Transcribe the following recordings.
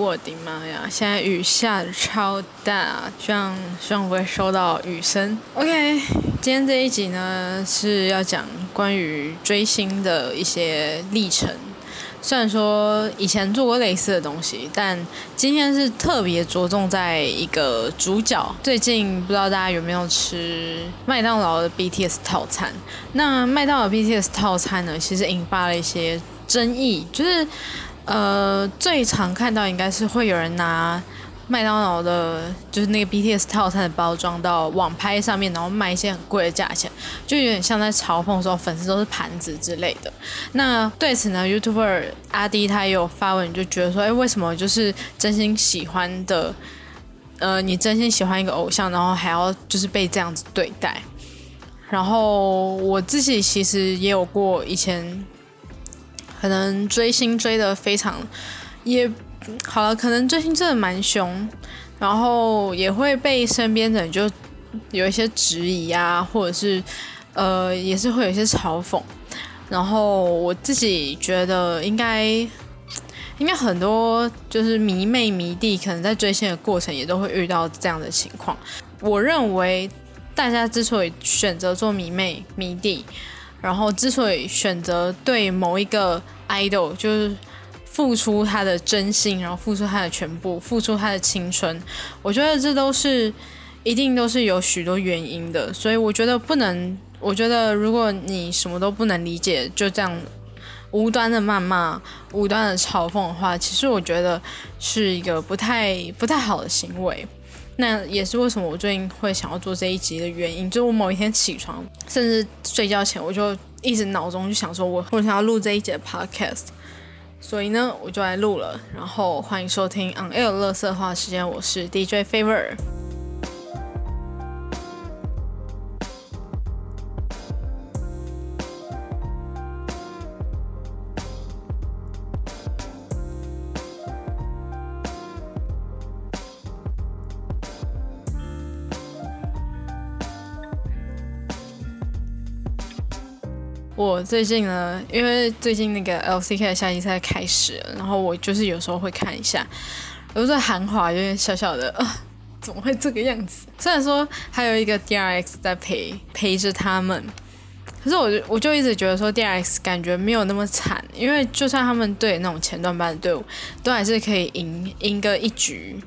我的妈呀！现在雨下的超大，希望希望不会收到雨声。OK，今天这一集呢是要讲关于追星的一些历程。虽然说以前做过类似的东西，但今天是特别着重在一个主角。最近不知道大家有没有吃麦当劳的 BTS 套餐？那麦当劳 BTS 套餐呢，其实引发了一些争议，就是呃，最常看到应该是会有人拿。麦当劳的，就是那个 BTS 套餐的包装到网拍上面，然后卖一些很贵的价钱，就有点像在嘲讽说粉丝都是盘子之类的。那对此呢，YouTuber 阿迪他也有发文，就觉得说，哎，为什么就是真心喜欢的，呃，你真心喜欢一个偶像，然后还要就是被这样子对待？然后我自己其实也有过以前，可能追星追的非常也。好了，可能追星真的蛮凶，然后也会被身边的人就有一些质疑啊，或者是呃，也是会有一些嘲讽。然后我自己觉得，应该应该很多就是迷妹迷弟，可能在追星的过程也都会遇到这样的情况。我认为大家之所以选择做迷妹迷弟，然后之所以选择对某一个 idol，就是。付出他的真心，然后付出他的全部，付出他的青春，我觉得这都是一定都是有许多原因的，所以我觉得不能，我觉得如果你什么都不能理解，就这样无端的谩骂、无端的嘲讽的话，其实我觉得是一个不太不太好的行为。那也是为什么我最近会想要做这一集的原因，就是我某一天起床，甚至睡觉前，我就一直脑中就想说，我我想要录这一节 podcast。所以呢，我就来录了。然后欢迎收听 On Air 乐色话时间，我是 DJ Favor。最近呢，因为最近那个 LCK 的夏季赛开始了，然后我就是有时候会看一下，有时候韩华有点小小的，怎么会这个样子？虽然说还有一个 DRX 在陪陪着他们，可是我就我就一直觉得说 DRX 感觉没有那么惨，因为就算他们对那种前段班的队伍，都还是可以赢赢个一局。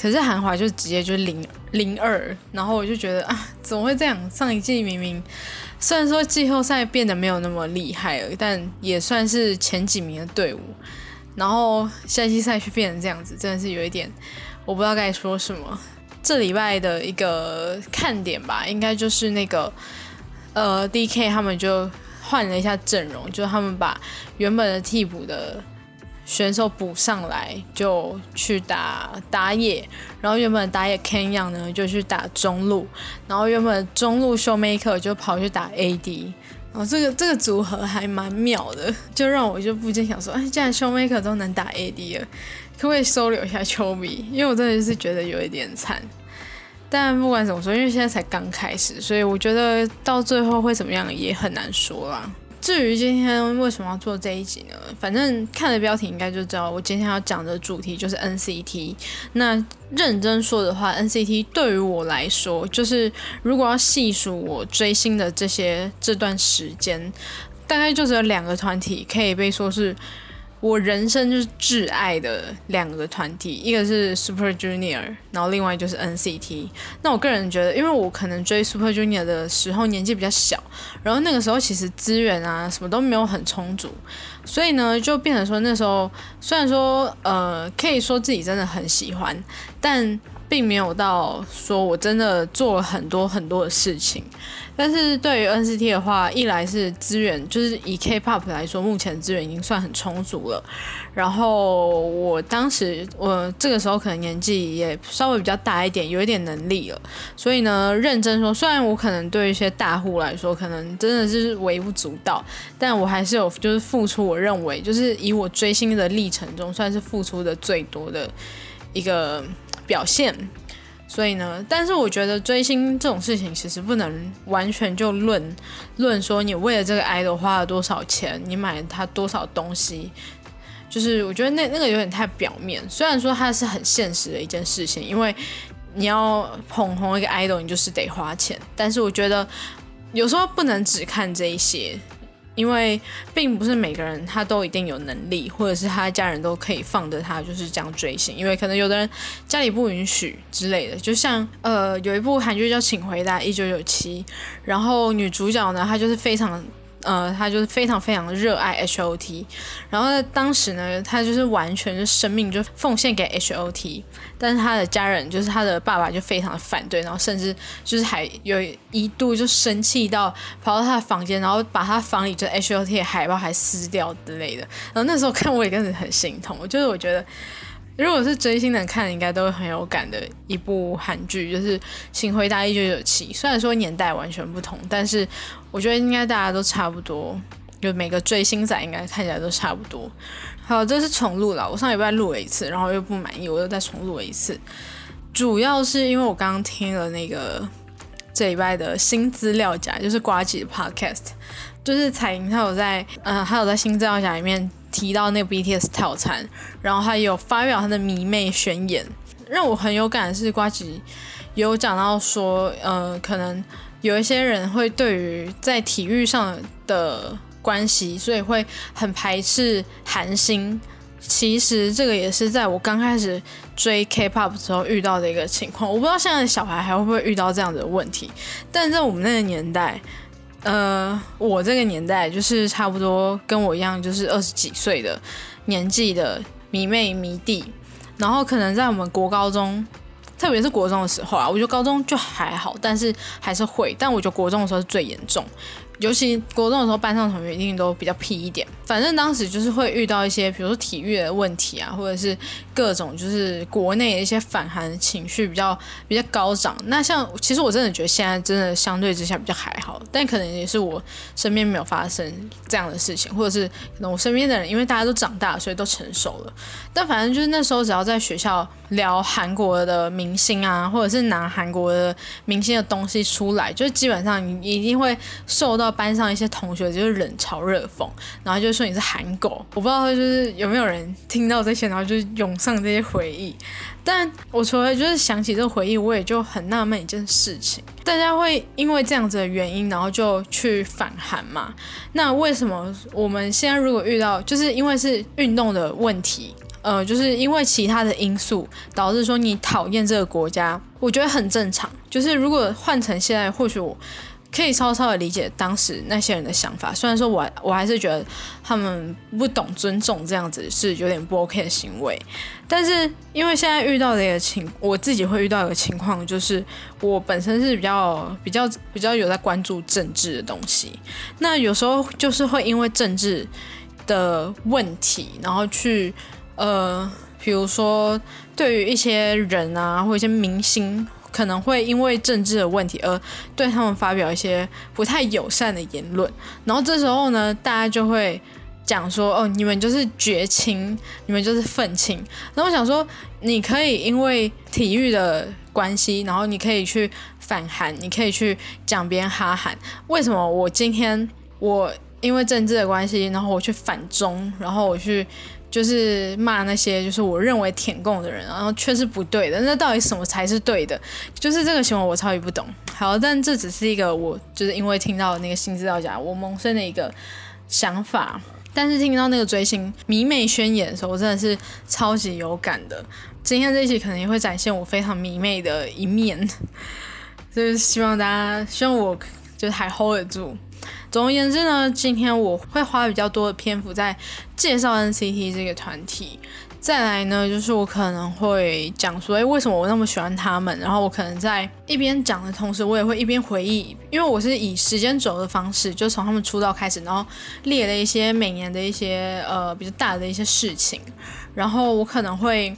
可是韩华就直接就零零二，然后我就觉得啊，怎么会这样？上一季明明虽然说季后赛变得没有那么厉害了，但也算是前几名的队伍，然后夏季赛却变成这样子，真的是有一点我不知道该说什么。这礼拜的一个看点吧，应该就是那个呃 DK 他们就换了一下阵容，就他们把原本的替补的。选手补上来就去打打野，然后原本打野 Ken y o n g 呢就去打中路，然后原本中路 Showmaker 就跑去打 AD，然后这个这个组合还蛮妙的，就让我就不禁想说，哎，既然 Showmaker 都能打 AD 了，可不可以收留一下丘比？因为我真的是觉得有一点惨。但不管怎么说，因为现在才刚开始，所以我觉得到最后会怎么样也很难说啦。至于今天为什么要做这一集呢？反正看了标题应该就知道，我今天要讲的主题就是 NCT。那认真说的话，NCT 对于我来说，就是如果要细数我追星的这些这段时间，大概就只有两个团体可以被说是。我人生就是挚爱的两个团体，一个是 Super Junior，然后另外就是 NCT。那我个人觉得，因为我可能追 Super Junior 的时候年纪比较小，然后那个时候其实资源啊什么都没有很充足，所以呢就变成说那时候虽然说呃可以说自己真的很喜欢，但并没有到说我真的做了很多很多的事情。但是对于 NCT 的话，一来是资源，就是以 K-pop 来说，目前资源已经算很充足了。然后我当时我这个时候可能年纪也稍微比较大一点，有一点能力了。所以呢，认真说，虽然我可能对一些大户来说，可能真的是微不足道，但我还是有就是付出，我认为就是以我追星的历程中，算是付出的最多的一个表现。所以呢，但是我觉得追星这种事情其实不能完全就论论说你为了这个 idol 花了多少钱，你买了他多少东西，就是我觉得那那个有点太表面。虽然说它是很现实的一件事情，因为你要捧红一个 idol，你就是得花钱。但是我觉得有时候不能只看这一些。因为并不是每个人他都一定有能力，或者是他家人都可以放着他就是这样追星，因为可能有的人家里不允许之类的。就像呃有一部韩剧叫《请回答一九九七》，然后女主角呢她就是非常。呃，他就是非常非常热爱 H O T，然后当时呢，他就是完全就生命就奉献给 H O T，但是他的家人就是他的爸爸就非常的反对，然后甚至就是还有一度就生气到跑到他的房间，然后把他房里就 H O T 的海报还撕掉之类的。然后那时候看我也跟着很心痛，我就是我觉得。如果是追星的看，应该都很有感的一部韩剧，就是《请回答一九九七》。虽然说年代完全不同，但是我觉得应该大家都差不多，就每个追星仔应该看起来都差不多。好，这是重录了，我上礼拜录了一次，然后又不满意，我又再重录了一次。主要是因为我刚刚听了那个这礼拜的新资料夹，就是瓜吉的 Podcast，就是彩莹她有在，嗯，还有在新资料夹里面。提到那个 BTS 套餐，然后还有发表他的迷妹宣言，让我很有感的是瓜吉有讲到说，呃，可能有一些人会对于在体育上的关系，所以会很排斥韩星。其实这个也是在我刚开始追 K-pop 时候遇到的一个情况。我不知道现在的小孩还会不会遇到这样的问题，但在我们那个年代。呃，我这个年代就是差不多跟我一样，就是二十几岁的年纪的迷妹迷弟，然后可能在我们国高中，特别是国中的时候啊，我觉得高中就还好，但是还是会，但我觉得国中的时候是最严重。尤其国中的时候，班上同学一定都比较屁一点。反正当时就是会遇到一些，比如说体育的问题啊，或者是各种就是国内的一些反韩情绪比较比较高涨。那像其实我真的觉得现在真的相对之下比较还好，但可能也是我身边没有发生这样的事情，或者是可能我身边的人因为大家都长大，所以都成熟了。但反正就是那时候只要在学校聊韩国的明星啊，或者是拿韩国的明星的东西出来，就基本上你一定会受到。班上一些同学就是冷嘲热讽，然后就说你是韩狗。我不知道就是有没有人听到这些，然后就涌上这些回忆。但我除了就是想起这个回忆，我也就很纳闷一件事情：大家会因为这样子的原因，然后就去反韩嘛？那为什么我们现在如果遇到，就是因为是运动的问题，呃，就是因为其他的因素导致说你讨厌这个国家，我觉得很正常。就是如果换成现在，或许我。可以稍稍的理解当时那些人的想法，虽然说我我还是觉得他们不懂尊重这样子是有点不 OK 的行为，但是因为现在遇到的一个情，我自己会遇到一个情况，就是我本身是比较比较比较有在关注政治的东西，那有时候就是会因为政治的问题，然后去呃，比如说对于一些人啊，或一些明星。可能会因为政治的问题而对他们发表一些不太友善的言论，然后这时候呢，大家就会讲说：“哦，你们就是绝情，你们就是愤青。”然后我想说，你可以因为体育的关系，然后你可以去反韩，你可以去讲别人哈韩。为什么我今天我因为政治的关系，然后我去反中，然后我去？就是骂那些就是我认为舔共的人，然后却是不对的。那到底什么才是对的？就是这个行为我超级不懂。好，但这只是一个我就是因为听到那个新资料夹，我萌生的一个想法。但是听到那个追星迷妹宣言的时候，我真的是超级有感的。今天这一期可能也会展现我非常迷妹的一面，就是希望大家希望我就是还 hold 得住。总而言之呢，今天我会花比较多的篇幅在介绍 NCT 这个团体。再来呢，就是我可能会讲说，哎，为什么我那么喜欢他们？然后我可能在一边讲的同时，我也会一边回忆，因为我是以时间轴的方式，就从他们出道开始，然后列了一些每年的一些呃比较大的一些事情，然后我可能会。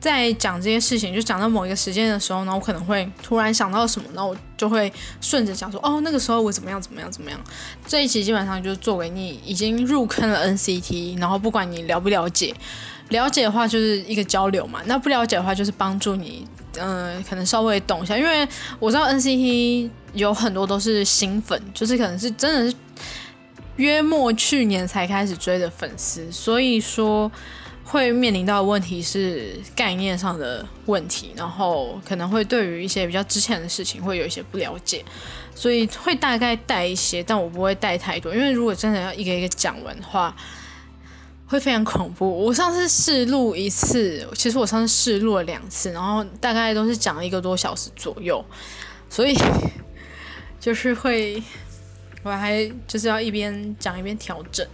在讲这些事情，就讲到某一个时间的时候呢，我可能会突然想到什么，然后我就会顺着讲说，哦，那个时候我怎么样怎么样怎么样。这一期基本上就是作为你已经入坑了 NCT，然后不管你了不了解，了解的话就是一个交流嘛，那不了解的话就是帮助你，嗯，可能稍微懂一下，因为我知道 NCT 有很多都是新粉，就是可能是真的是。约莫去年才开始追的粉丝，所以说会面临到的问题是概念上的问题，然后可能会对于一些比较之前的事情会有一些不了解，所以会大概带一些，但我不会带太多，因为如果真的要一个一个讲完的话，会非常恐怖。我上次试录一次，其实我上次试录了两次，然后大概都是讲了一个多小时左右，所以就是会。我还就是要一边讲一边调整，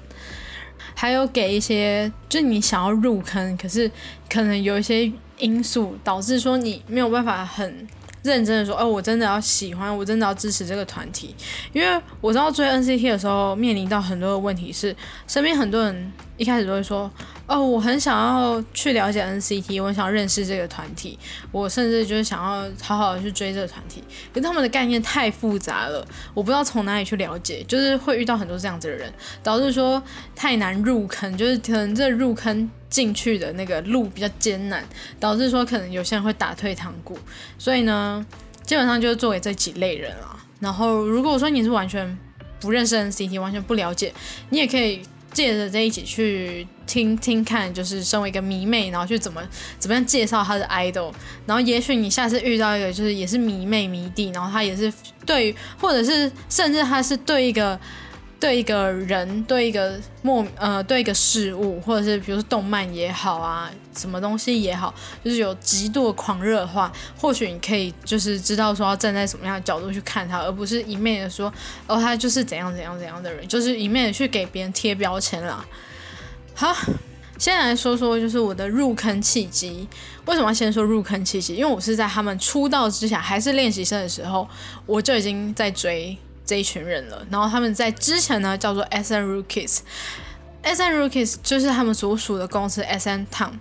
还有给一些，就你想要入坑，可是可能有一些因素导致说你没有办法很认真的说，哦，我真的要喜欢，我真的要支持这个团体，因为我知道追 NCT 的时候面临到很多的问题是，身边很多人一开始都会说。哦，我很想要去了解 NCT，我想要认识这个团体，我甚至就是想要好好的去追这个团体，可是他们的概念太复杂了，我不知道从哪里去了解，就是会遇到很多这样子的人，导致说太难入坑，就是可能这入坑进去的那个路比较艰难，导致说可能有些人会打退堂鼓，所以呢，基本上就是作为这几类人啊。然后如果说你是完全不认识 NCT，完全不了解，你也可以。借着这一起去听听看，就是身为一个迷妹，然后去怎么怎么样介绍他的 idol，然后也许你下次遇到一个就是也是迷妹迷弟，然后他也是对，或者是甚至他是对一个。对一个人，对一个莫呃，对一个事物，或者是比如说动漫也好啊，什么东西也好，就是有极度的狂热的话，或许你可以就是知道说要站在什么样的角度去看他，而不是一面的说哦他就是怎样怎样怎样的人，就是一面的去给别人贴标签啦。好，先来说说就是我的入坑契机。为什么要先说入坑契机？因为我是在他们出道之前还是练习生的时候，我就已经在追。这一群人了，然后他们在之前呢叫做 S N Rookies，S N Rookies 就是他们所属的公司 S N Town，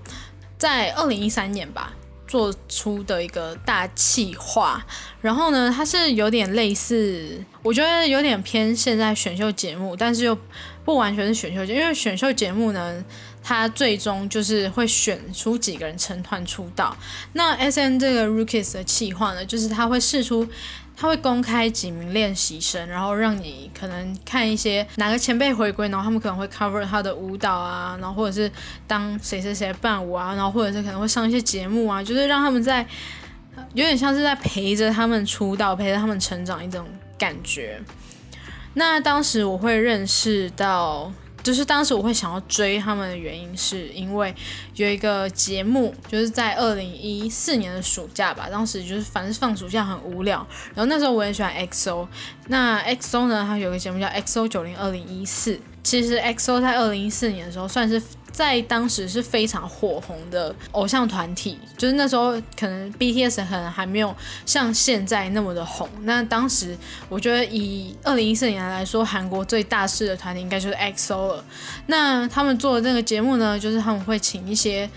在二零一三年吧做出的一个大企划，然后呢它是有点类似，我觉得有点偏现在选秀节目，但是又不完全是选秀节，因为选秀节目呢它最终就是会选出几个人成团出道，那 S N 这个 Rookies 的企划呢，就是他会试出。他会公开几名练习生，然后让你可能看一些哪个前辈回归，然后他们可能会 cover 他的舞蹈啊，然后或者是当谁谁谁伴舞啊，然后或者是可能会上一些节目啊，就是让他们在有点像是在陪着他们出道，陪着他们成长一种感觉。那当时我会认识到。就是当时我会想要追他们的原因，是因为有一个节目，就是在二零一四年的暑假吧。当时就是反正放暑假很无聊，然后那时候我也喜欢 XO。那 XO 呢，它有个节目叫 XO 九零二零一四。其实 XO 在二零一四年的时候算是。在当时是非常火红的偶像团体，就是那时候可能 BTS 可能还没有像现在那么的红。那当时我觉得以二零一四年来说，韩国最大势的团体应该就是 EXO 了。那他们做的这个节目呢，就是他们会请一些，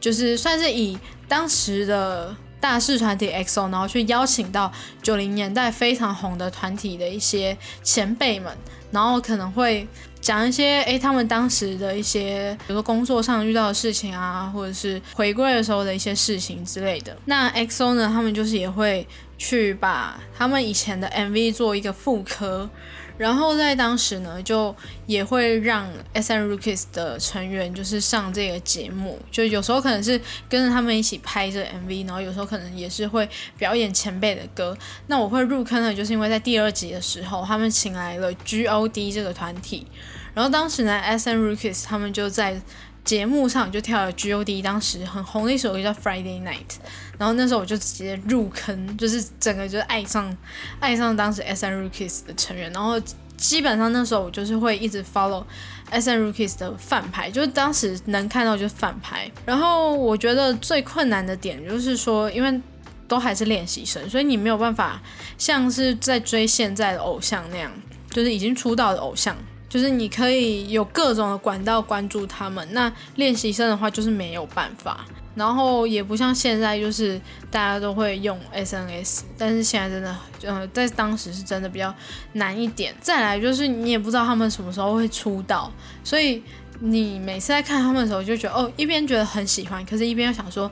就是算是以当时的大势团体 XO，然后去邀请到九零年代非常红的团体的一些前辈们，然后可能会。讲一些诶，他们当时的一些，比如说工作上遇到的事情啊，或者是回归的时候的一些事情之类的。那 XO 呢，他们就是也会去把他们以前的 MV 做一个复刻。然后在当时呢，就也会让 S N Rookies 的成员就是上这个节目，就有时候可能是跟着他们一起拍这 MV，然后有时候可能也是会表演前辈的歌。那我会入坑呢，就是因为在第二集的时候，他们请来了 G O D 这个团体，然后当时呢，S N Rookies 他们就在节目上就跳了 G O D 当时很红的一首歌叫 Friday Night，然后那时候我就直接入坑，就是整个就爱上爱上当时 S N Rookies 的成员，然后基本上那时候我就是会一直 follow S N Rookies 的飯牌，就是当时能看到就是飯牌。然后我觉得最困难的点就是说，因为都还是练习生，所以你没有办法像是在追现在的偶像那样，就是已经出道的偶像。就是你可以有各种的管道关注他们，那练习生的话就是没有办法，然后也不像现在，就是大家都会用 SNS，但是现在真的，呃，在当时是真的比较难一点。再来就是你也不知道他们什么时候会出道，所以你每次在看他们的时候，就觉得哦，一边觉得很喜欢，可是一边又想说。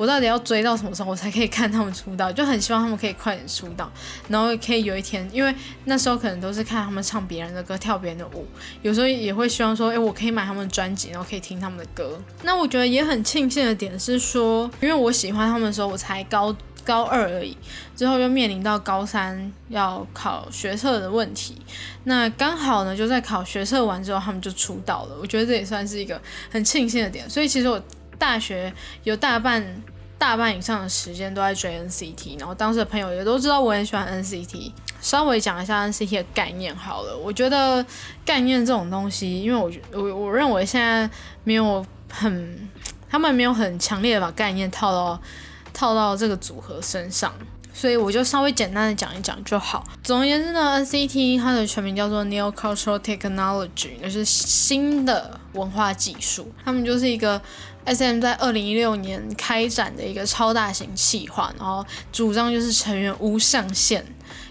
我到底要追到什么时候，我才可以看他们出道？就很希望他们可以快点出道，然后可以有一天，因为那时候可能都是看他们唱别人的歌、跳别人的舞，有时候也会希望说，哎，我可以买他们的专辑，然后可以听他们的歌。那我觉得也很庆幸的点是说，因为我喜欢他们的时候，我才高高二而已，之后又面临到高三要考学测的问题，那刚好呢，就在考学测完之后，他们就出道了。我觉得这也算是一个很庆幸的点。所以其实我大学有大半。大半以上的时间都在追 NCT，然后当时的朋友也都知道我很喜欢 NCT。稍微讲一下 NCT 的概念好了，我觉得概念这种东西，因为我我我认为现在没有很，他们没有很强烈的把概念套到套到这个组合身上，所以我就稍微简单的讲一讲就好。总而言之呢，NCT 它的全名叫做 Neo Cultural Technology，那是新的文化技术，他们就是一个。S.M 在二零一六年开展的一个超大型企划，然后主张就是成员无上限，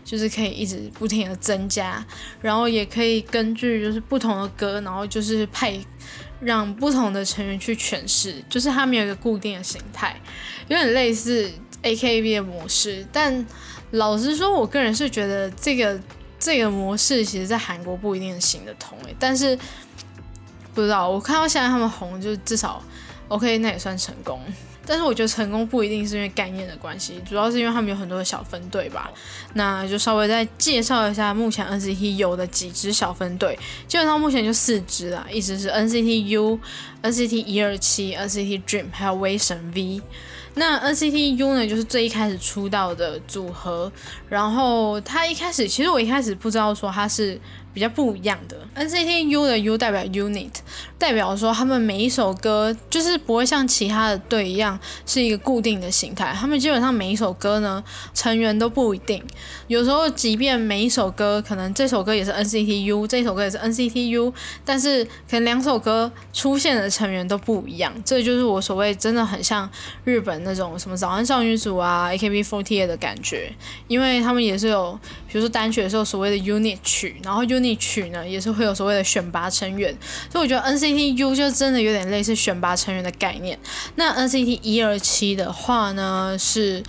就是可以一直不停的增加，然后也可以根据就是不同的歌，然后就是派让不同的成员去诠释，就是他们有一个固定的形态，有点类似 A.K.B 的模式。但老实说，我个人是觉得这个这个模式其实在韩国不一定行得通诶，但是不知道我看到现在他们红，就至少。OK，那也算成功，但是我觉得成功不一定是因为概念的关系，主要是因为他们有很多的小分队吧。那就稍微再介绍一下目前 NCT 有的几支小分队，基本上目前就四支啦，一直是 NCT U、NCT 一二七、NCT Dream 还有威神 V。那 NCT U 呢，就是最一开始出道的组合，然后他一开始其实我一开始不知道说他是。比较不一样的。NCT U 的 U 代表 Unit，代表说他们每一首歌就是不会像其他的队一样是一个固定的形态，他们基本上每一首歌呢成员都不一定，有时候即便每一首歌可能这首歌也是 NCT U，这首歌也是 NCT U，但是可能两首歌出现的成员都不一样，这就是我所谓真的很像日本那种什么早安少女组啊 AKB48 的感觉，因为他们也是有比如说单曲的时候所谓的 Unit 曲，然后 U N 曲呢也是会有所谓的选拔成员，所以我觉得 NCT U 就真的有点类似选拔成员的概念。那 NCT 一二七的话呢是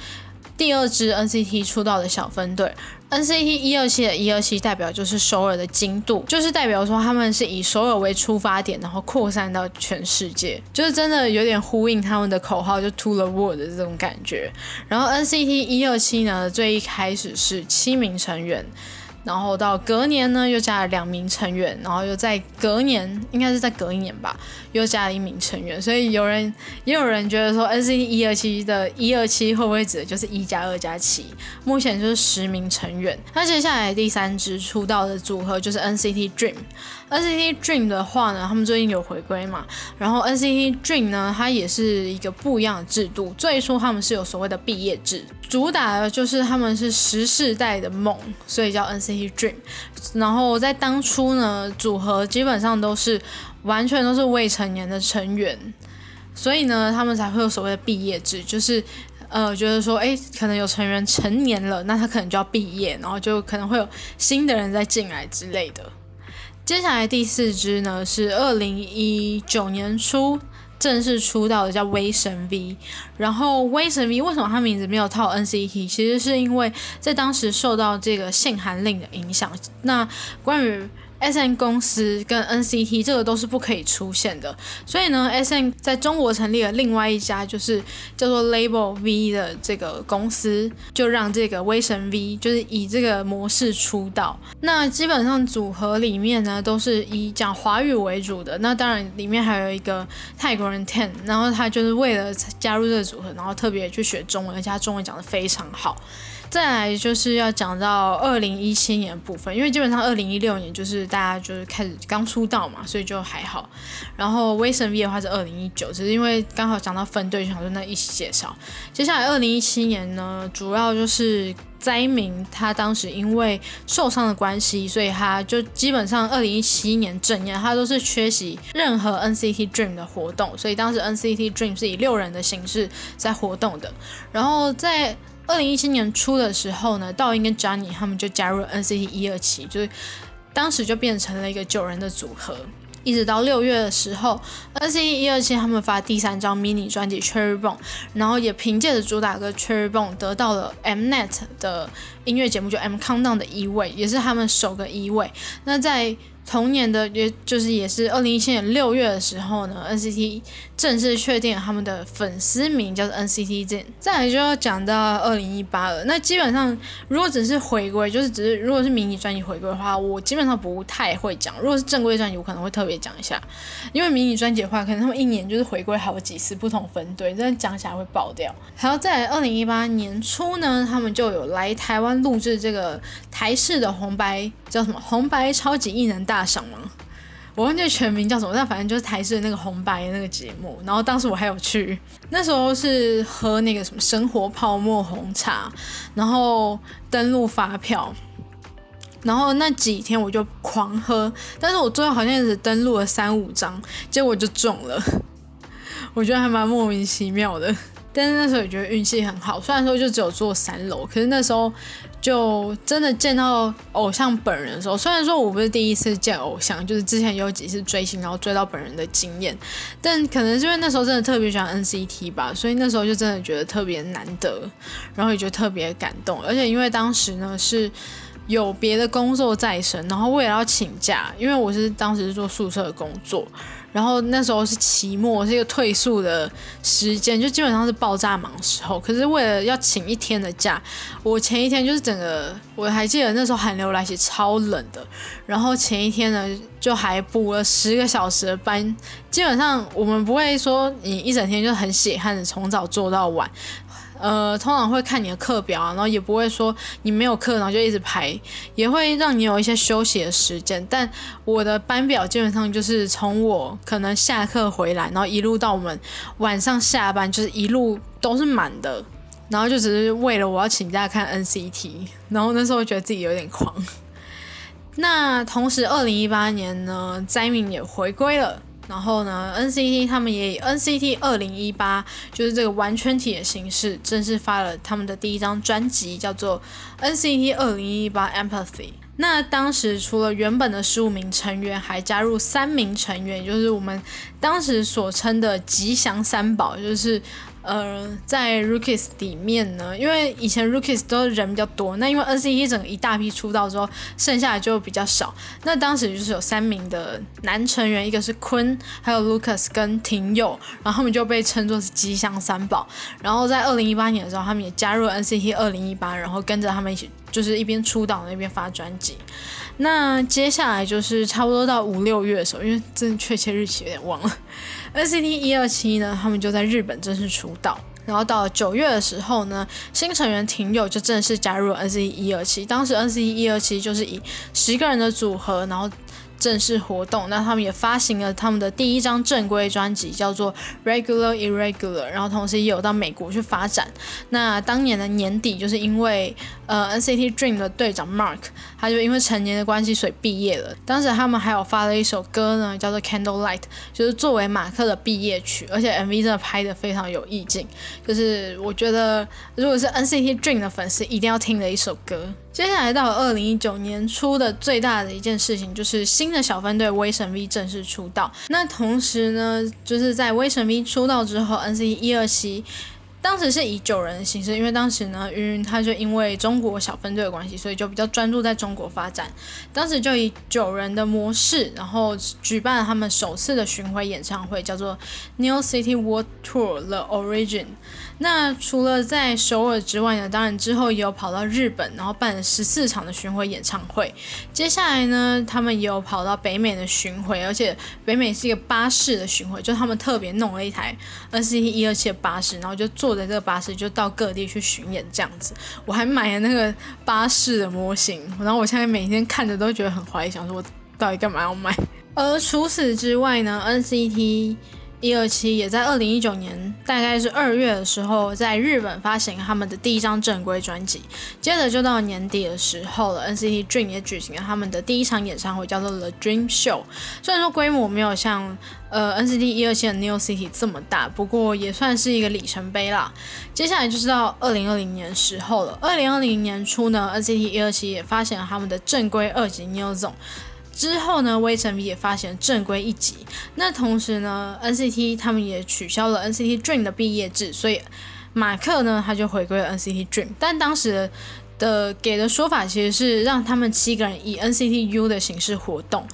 第二支 NCT 出道的小分队，NCT 一二七的一二七代表就是首尔的精度，就是代表说他们是以首尔为出发点，然后扩散到全世界，就是真的有点呼应他们的口号，就 To the World 这种感觉。然后 NCT 一二七呢最一开始是七名成员。然后到隔年呢，又加了两名成员，然后又在隔年，应该是在隔一年吧，又加了一名成员。所以有人也有人觉得说，NCT 一二七的一二七会不会指的就是一加二加七？目前就是十名成员。那接下来第三支出道的组合就是 NCT Dream。NCT Dream 的话呢，他们最近有回归嘛，然后 NCT Dream 呢，它也是一个不一样的制度。最初他们是有所谓的毕业制，主打的就是他们是十世代的梦，所以叫 NCT Dream。然后在当初呢，组合基本上都是完全都是未成年的成员，所以呢，他们才会有所谓的毕业制，就是呃，觉得说，哎，可能有成员成年了，那他可能就要毕业，然后就可能会有新的人再进来之类的。接下来第四支呢是二零一九年初正式出道的，叫威神 V。然后威神 V 为什么他名字没有套 NCT？其实是因为在当时受到这个限韩令的影响。那关于 S N 公司跟 N C T 这个都是不可以出现的，所以呢，S N 在中国成立了另外一家就是叫做 Label V 的这个公司，就让这个威神 V 就是以这个模式出道。那基本上组合里面呢都是以讲华语为主的，那当然里面还有一个泰国人 Ten，然后他就是为了加入这个组合，然后特别去学中文，而且他中文讲得非常好。再来就是要讲到二零一七年部分，因为基本上二零一六年就是大家就是开始刚出道嘛，所以就还好。然后威神 V 的话是二零一九，只是因为刚好讲到分队，想说那一起介绍。接下来二零一七年呢，主要就是灾民他当时因为受伤的关系，所以他就基本上二零一七年整年他都是缺席任何 NCT Dream 的活动，所以当时 NCT Dream 是以六人的形式在活动的。然后在二零一七年初的时候呢，道英跟 Johnny 他们就加入了 NCT 一二期，就是当时就变成了一个九人的组合。一直到六月的时候，NCT 一二期他们发第三张迷你专辑《Cherry Bomb》，然后也凭借着主打歌《Cherry Bomb》得到了 Mnet 的音乐节目就 M Countdown 的一位，也是他们首个一位。那在同年的，也就是也是二零一七年六月的时候呢，NCT 正式确定他们的粉丝名叫做 NCT Zen。再来就要讲到二零一八了。那基本上如果只是回归，就是只是如果是迷你专辑回归的话，我基本上不太会讲。如果是正规专辑，我可能会特别讲一下，因为迷你专辑的话，可能他们一年就是回归好几次不同分队，真的讲起来会爆掉。还有在二零一八年初呢，他们就有来台湾录制这个台式的红白叫什么红白超级艺能大。大赏吗？我忘记全名叫什么，但反正就是台视的那个红白的那个节目。然后当时我还有去，那时候是喝那个什么生活泡沫红茶，然后登录发票，然后那几天我就狂喝，但是我最后好像只登录了三五张，结果就中了。我觉得还蛮莫名其妙的，但是那时候也觉得运气很好。虽然说就只有坐三楼，可是那时候。就真的见到偶像本人的时候，虽然说我不是第一次见偶像，就是之前有几次追星，然后追到本人的经验，但可能是因为那时候真的特别喜欢 NCT 吧，所以那时候就真的觉得特别难得，然后也觉得特别感动，而且因为当时呢是。有别的工作在身，然后为了要请假，因为我是当时是做宿舍的工作，然后那时候是期末，是一个退宿的时间，就基本上是爆炸忙时候。可是为了要请一天的假，我前一天就是整个，我还记得那时候寒流来袭，超冷的。然后前一天呢，就还补了十个小时的班，基本上我们不会说你一整天就很血汗的从早做到晚。呃，通常会看你的课表，然后也不会说你没有课，然后就一直排，也会让你有一些休息的时间。但我的班表基本上就是从我可能下课回来，然后一路到我们晚上下班，就是一路都是满的，然后就只是为了我要请假看 NCT，然后那时候觉得自己有点狂。那同时，二零一八年呢，灾民也回归了。然后呢，NCT 他们也以 NCT 二零一八就是这个完全体的形式，正式发了他们的第一张专辑，叫做 NCT 二零一八 Empathy。那当时除了原本的十五名成员，还加入三名成员，就是我们当时所称的吉祥三宝，就是。呃，在 Rookies 里面呢，因为以前 Rookies 都人比较多，那因为 NCT 整个一大批出道之后，剩下的就比较少。那当时就是有三名的男成员，一个是坤，还有 Lucas 跟廷佑，然后他们就被称作是吉祥三宝。然后在二零一八年的时候，他们也加入了 NCT 二零一八，然后跟着他们一起，就是一边出道一边发专辑。那接下来就是差不多到五六月的时候，因为真的确切日期有点忘了。NCT 一二七呢，他们就在日本正式出道。然后到了九月的时候呢，新成员廷佑就正式加入了 NCT 一二七。当时 NCT 一二七就是以十个人的组合，然后。正式活动，那他们也发行了他们的第一张正规专辑，叫做 Regular Irregular，然后同时也有到美国去发展。那当年的年底，就是因为呃 NCT Dream 的队长 Mark，他就因为成年的关系，所以毕业了。当时他们还有发了一首歌呢，叫做 Candlelight，就是作为马克的毕业曲，而且 MV 真的拍的非常有意境，就是我觉得如果是 NCT Dream 的粉丝一定要听的一首歌。接下来到二零一九年初的最大的一件事情，就是新的小分队威神 V 正式出道。那同时呢，就是在威神 V 出道之后，NCT 一二七当时是以九人的形式，因为当时呢，云云他就因为中国小分队的关系，所以就比较专注在中国发展。当时就以九人的模式，然后举办了他们首次的巡回演唱会，叫做 New City World Tour The Origin。那除了在首尔之外呢，当然之后也有跑到日本，然后办了十四场的巡回演唱会。接下来呢，他们也有跑到北美的巡回，而且北美是一个巴士的巡回，就他们特别弄了一台 NCT 一二七的巴士，然后就坐在这个巴士就到各地去巡演这样子。我还买了那个巴士的模型，然后我现在每天看着都觉得很怀疑，想说我到底干嘛要买？而除此之外呢，NCT。一二七也在二零一九年，大概是二月的时候，在日本发行他们的第一张正规专辑。接着就到年底的时候了，NCT Dream 也举行了他们的第一场演唱会，叫做 The Dream Show。虽然说规模没有像呃 NCT 一二七的 New City 这么大，不过也算是一个里程碑啦。接下来就是到二零二零年时候了。二零二零年初呢，NCT 一二七也发行了他们的正规二级 New Zone。之后呢，微尘 V 也发行正规一集。那同时呢，NCT 他们也取消了 NCT Dream 的毕业制，所以马克呢他就回归了 NCT Dream。但当时的给的说法其实是让他们七个人以 NCT U 的形式活动。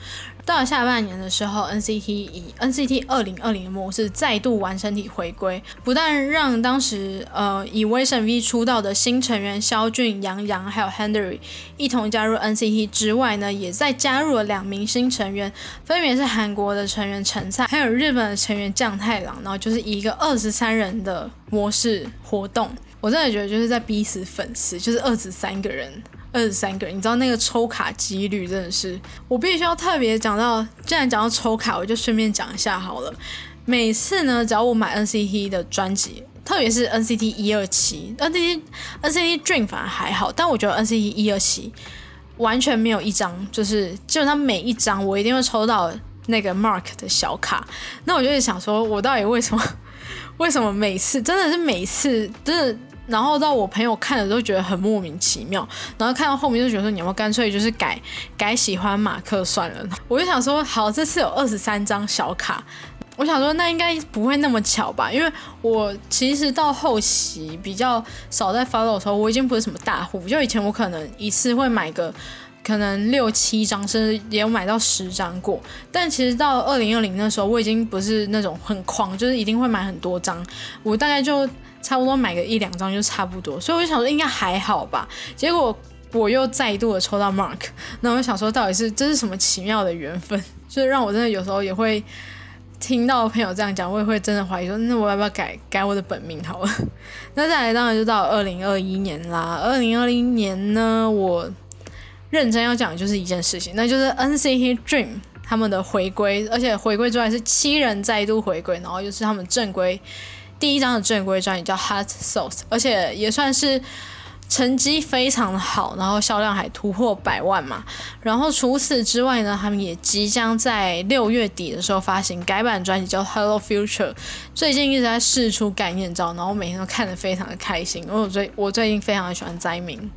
到了下半年的时候，NCT 以 NCT 二零二零的模式再度完成体回归，不但让当时呃以 v i s i o n V 出道的新成员肖俊、杨洋还有 Henry 一同加入 NCT 之外呢，也再加入了两名新成员，分别是韩国的成员陈灿，还有日本的成员将太郎，然后就是以一个二十三人的模式活动。我真的觉得就是在逼死粉丝，就是二十三个人。二十三个，你知道那个抽卡几率真的是，我必须要特别讲到。既然讲到抽卡，我就顺便讲一下好了。每次呢，只要我买 NCT 的专辑，特别是 NCT 一二七，NCT NCT Dream 反而还好，但我觉得 NCT 一二七完全没有一张，就是基本上每一张我一定会抽到那个 Mark 的小卡。那我就想说，我到底为什么？为什么每次真的是每次真的？然后到我朋友看了都觉得很莫名其妙，然后看到后面就觉得说你要不要干脆就是改改喜欢马克算了。我就想说好，这次有二十三张小卡，我想说那应该不会那么巧吧？因为我其实到后期比较少在 follow 的时候，我已经不是什么大户，就以前我可能一次会买个可能六七张，甚至也有买到十张过。但其实到二零二零那时候，我已经不是那种很狂，就是一定会买很多张，我大概就。差不多买个一两张就差不多，所以我就想说应该还好吧。结果我又再度的抽到 Mark，那我就想说到底是这是什么奇妙的缘分，就是让我真的有时候也会听到朋友这样讲，我也会真的怀疑说，那我要不要改改我的本名好了？那再来当然就到二零二一年啦。二零二零年呢，我认真要讲的就是一件事情，那就是 NCT Dream 他们的回归，而且回归之外是七人再度回归，然后又是他们正规。第一张的正规专辑叫《Hot Sauce》，而且也算是成绩非常的好，然后销量还突破百万嘛。然后除此之外呢，他们也即将在六月底的时候发行改版专辑叫《Hello Future》。最近一直在试出概念照，然后每天都看得非常的开心，因为我最我最近非常的喜欢灾民。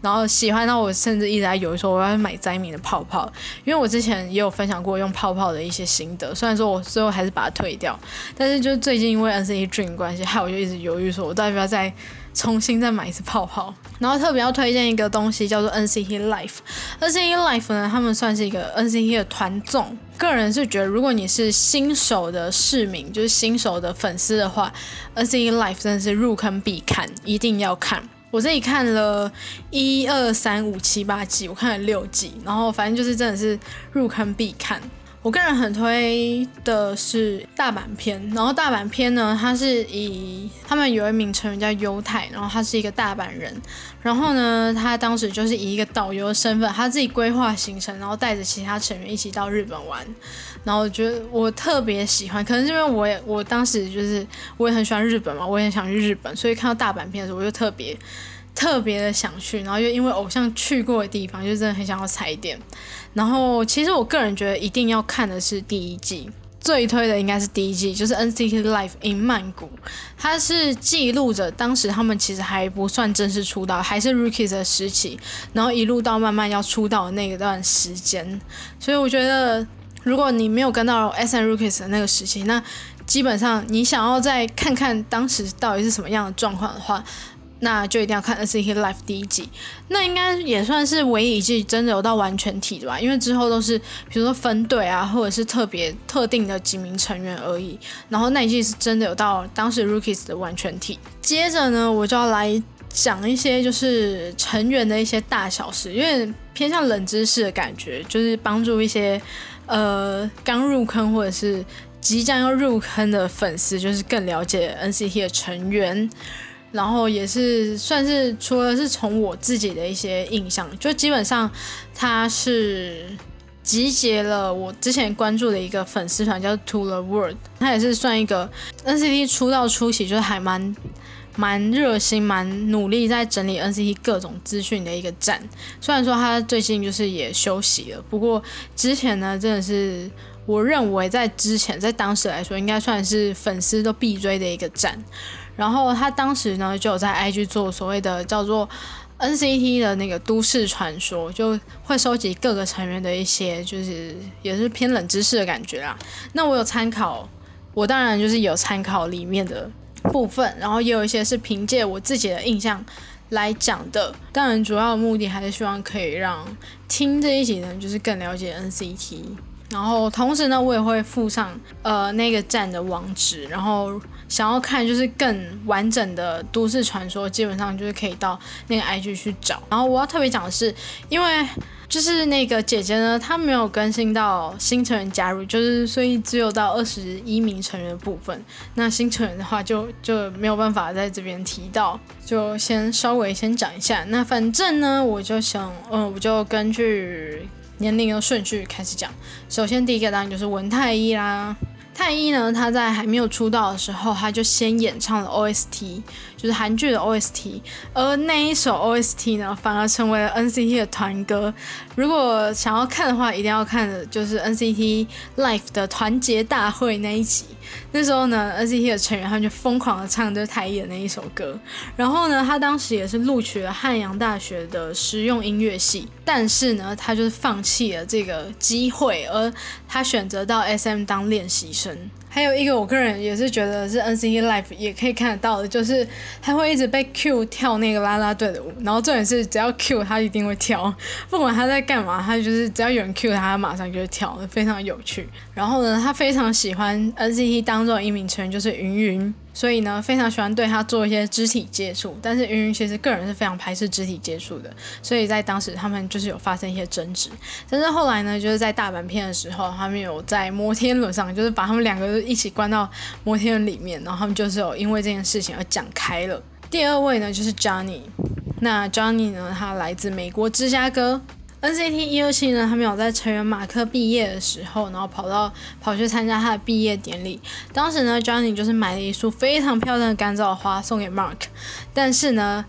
然后喜欢到我甚至一直在犹豫说我要买灾民的泡泡，因为我之前也有分享过用泡泡的一些心得，虽然说我最后还是把它退掉，但是就最近因为 NCT Dream 关系，害我就一直犹豫说我到底要不要再重新再买一次泡泡。然后特别要推荐一个东西叫做 NCT Life，NCT Life 呢，他们算是一个 NCT 的团综，个人是觉得如果你是新手的市民，就是新手的粉丝的话，NCT Life 真的是入坑必看，一定要看。我自己看了一二三五七八季，我看了六季，然后反正就是真的是入坑必看。我个人很推的是大阪篇，然后大阪篇呢，它是以他们有一名成员叫优太，然后他是一个大阪人，然后呢，他当时就是以一个导游的身份，他自己规划行程，然后带着其他成员一起到日本玩，然后我觉得我特别喜欢，可能是因为我也我当时就是我也很喜欢日本嘛，我也想去日本，所以看到大阪篇的时候，我就特别。特别的想去，然后又因为偶像去过的地方，就真的很想要踩点。然后其实我个人觉得一定要看的是第一季，最推的应该是第一季，就是 NCT Life in 曼谷，它是记录着当时他们其实还不算正式出道，还是 Rookies 的时期，然后一路到慢慢要出道的那一段时间。所以我觉得，如果你没有跟到 S N Rookies 的那个时期，那基本上你想要再看看当时到底是什么样的状况的话，那就一定要看 NCT Life 第一季，那应该也算是唯一一季真的有到完全体的吧？因为之后都是比如说分队啊，或者是特别特定的几名成员而已。然后那一季是真的有到当时 Rookies 的完全体。接着呢，我就要来讲一些就是成员的一些大小事，因为偏向冷知识的感觉，就是帮助一些呃刚入坑或者是即将要入坑的粉丝，就是更了解 NCT 的成员。然后也是算是除了是从我自己的一些印象，就基本上他是集结了我之前关注的一个粉丝团，叫 To the World，他也是算一个 NCT 出道初期就是还蛮蛮热心、蛮努力在整理 NCT 各种资讯的一个站。虽然说他最近就是也休息了，不过之前呢，真的是我认为在之前在当时来说，应该算是粉丝都必追的一个站。然后他当时呢就有在 IG 做所谓的叫做 NCT 的那个都市传说，就会收集各个成员的一些，就是也是偏冷知识的感觉啦。那我有参考，我当然就是有参考里面的部分，然后也有一些是凭借我自己的印象来讲的。当然，主要的目的还是希望可以让听这一集的人就是更了解 NCT。然后同时呢，我也会附上呃那个站的网址，然后想要看就是更完整的都市传说，基本上就是可以到那个 IG 去找。然后我要特别讲的是，因为就是那个姐姐呢，她没有更新到新成员加入，就是所以只有到二十一名成员的部分。那新成员的话就就没有办法在这边提到，就先稍微先讲一下。那反正呢，我就想，嗯，我就根据。年龄的顺序开始讲，首先第一个当然就是文太医啦。太医呢，他在还没有出道的时候，他就先演唱了 OST，就是韩剧的 OST，而那一首 OST 呢，反而成为了 NCT 的团歌。如果想要看的话，一定要看的就是 NCT Life 的团结大会那一集。那时候呢，NCT 的成员他们就疯狂的唱就是太一的那一首歌。然后呢，他当时也是录取了汉阳大学的实用音乐系，但是呢，他就是放弃了这个机会，而他选择到 SM 当练习生。还有一个，我个人也是觉得是 NCT Life 也可以看得到的，就是他会一直被 Q 跳那个啦啦队的舞，然后重点是只要 Q 他一定会跳，不管他在干嘛，他就是只要有人 Q 他，他马上就会跳，非常有趣。然后呢，他非常喜欢 NCT 当中的一名成员就是云云。所以呢，非常喜欢对他做一些肢体接触，但是云云其实个人是非常排斥肢体接触的，所以在当时他们就是有发生一些争执。但是后来呢，就是在大阪片的时候，他们有在摩天轮上，就是把他们两个一起关到摩天轮里面，然后他们就是有因为这件事情而讲开了。第二位呢就是 Johnny，那 Johnny 呢，他来自美国芝加哥。NCT 一二七呢，他们有在成员马克毕业的时候，然后跑到跑去参加他的毕业典礼。当时呢，Johnny 就是买了一束非常漂亮的干燥花送给 Mark，但是呢，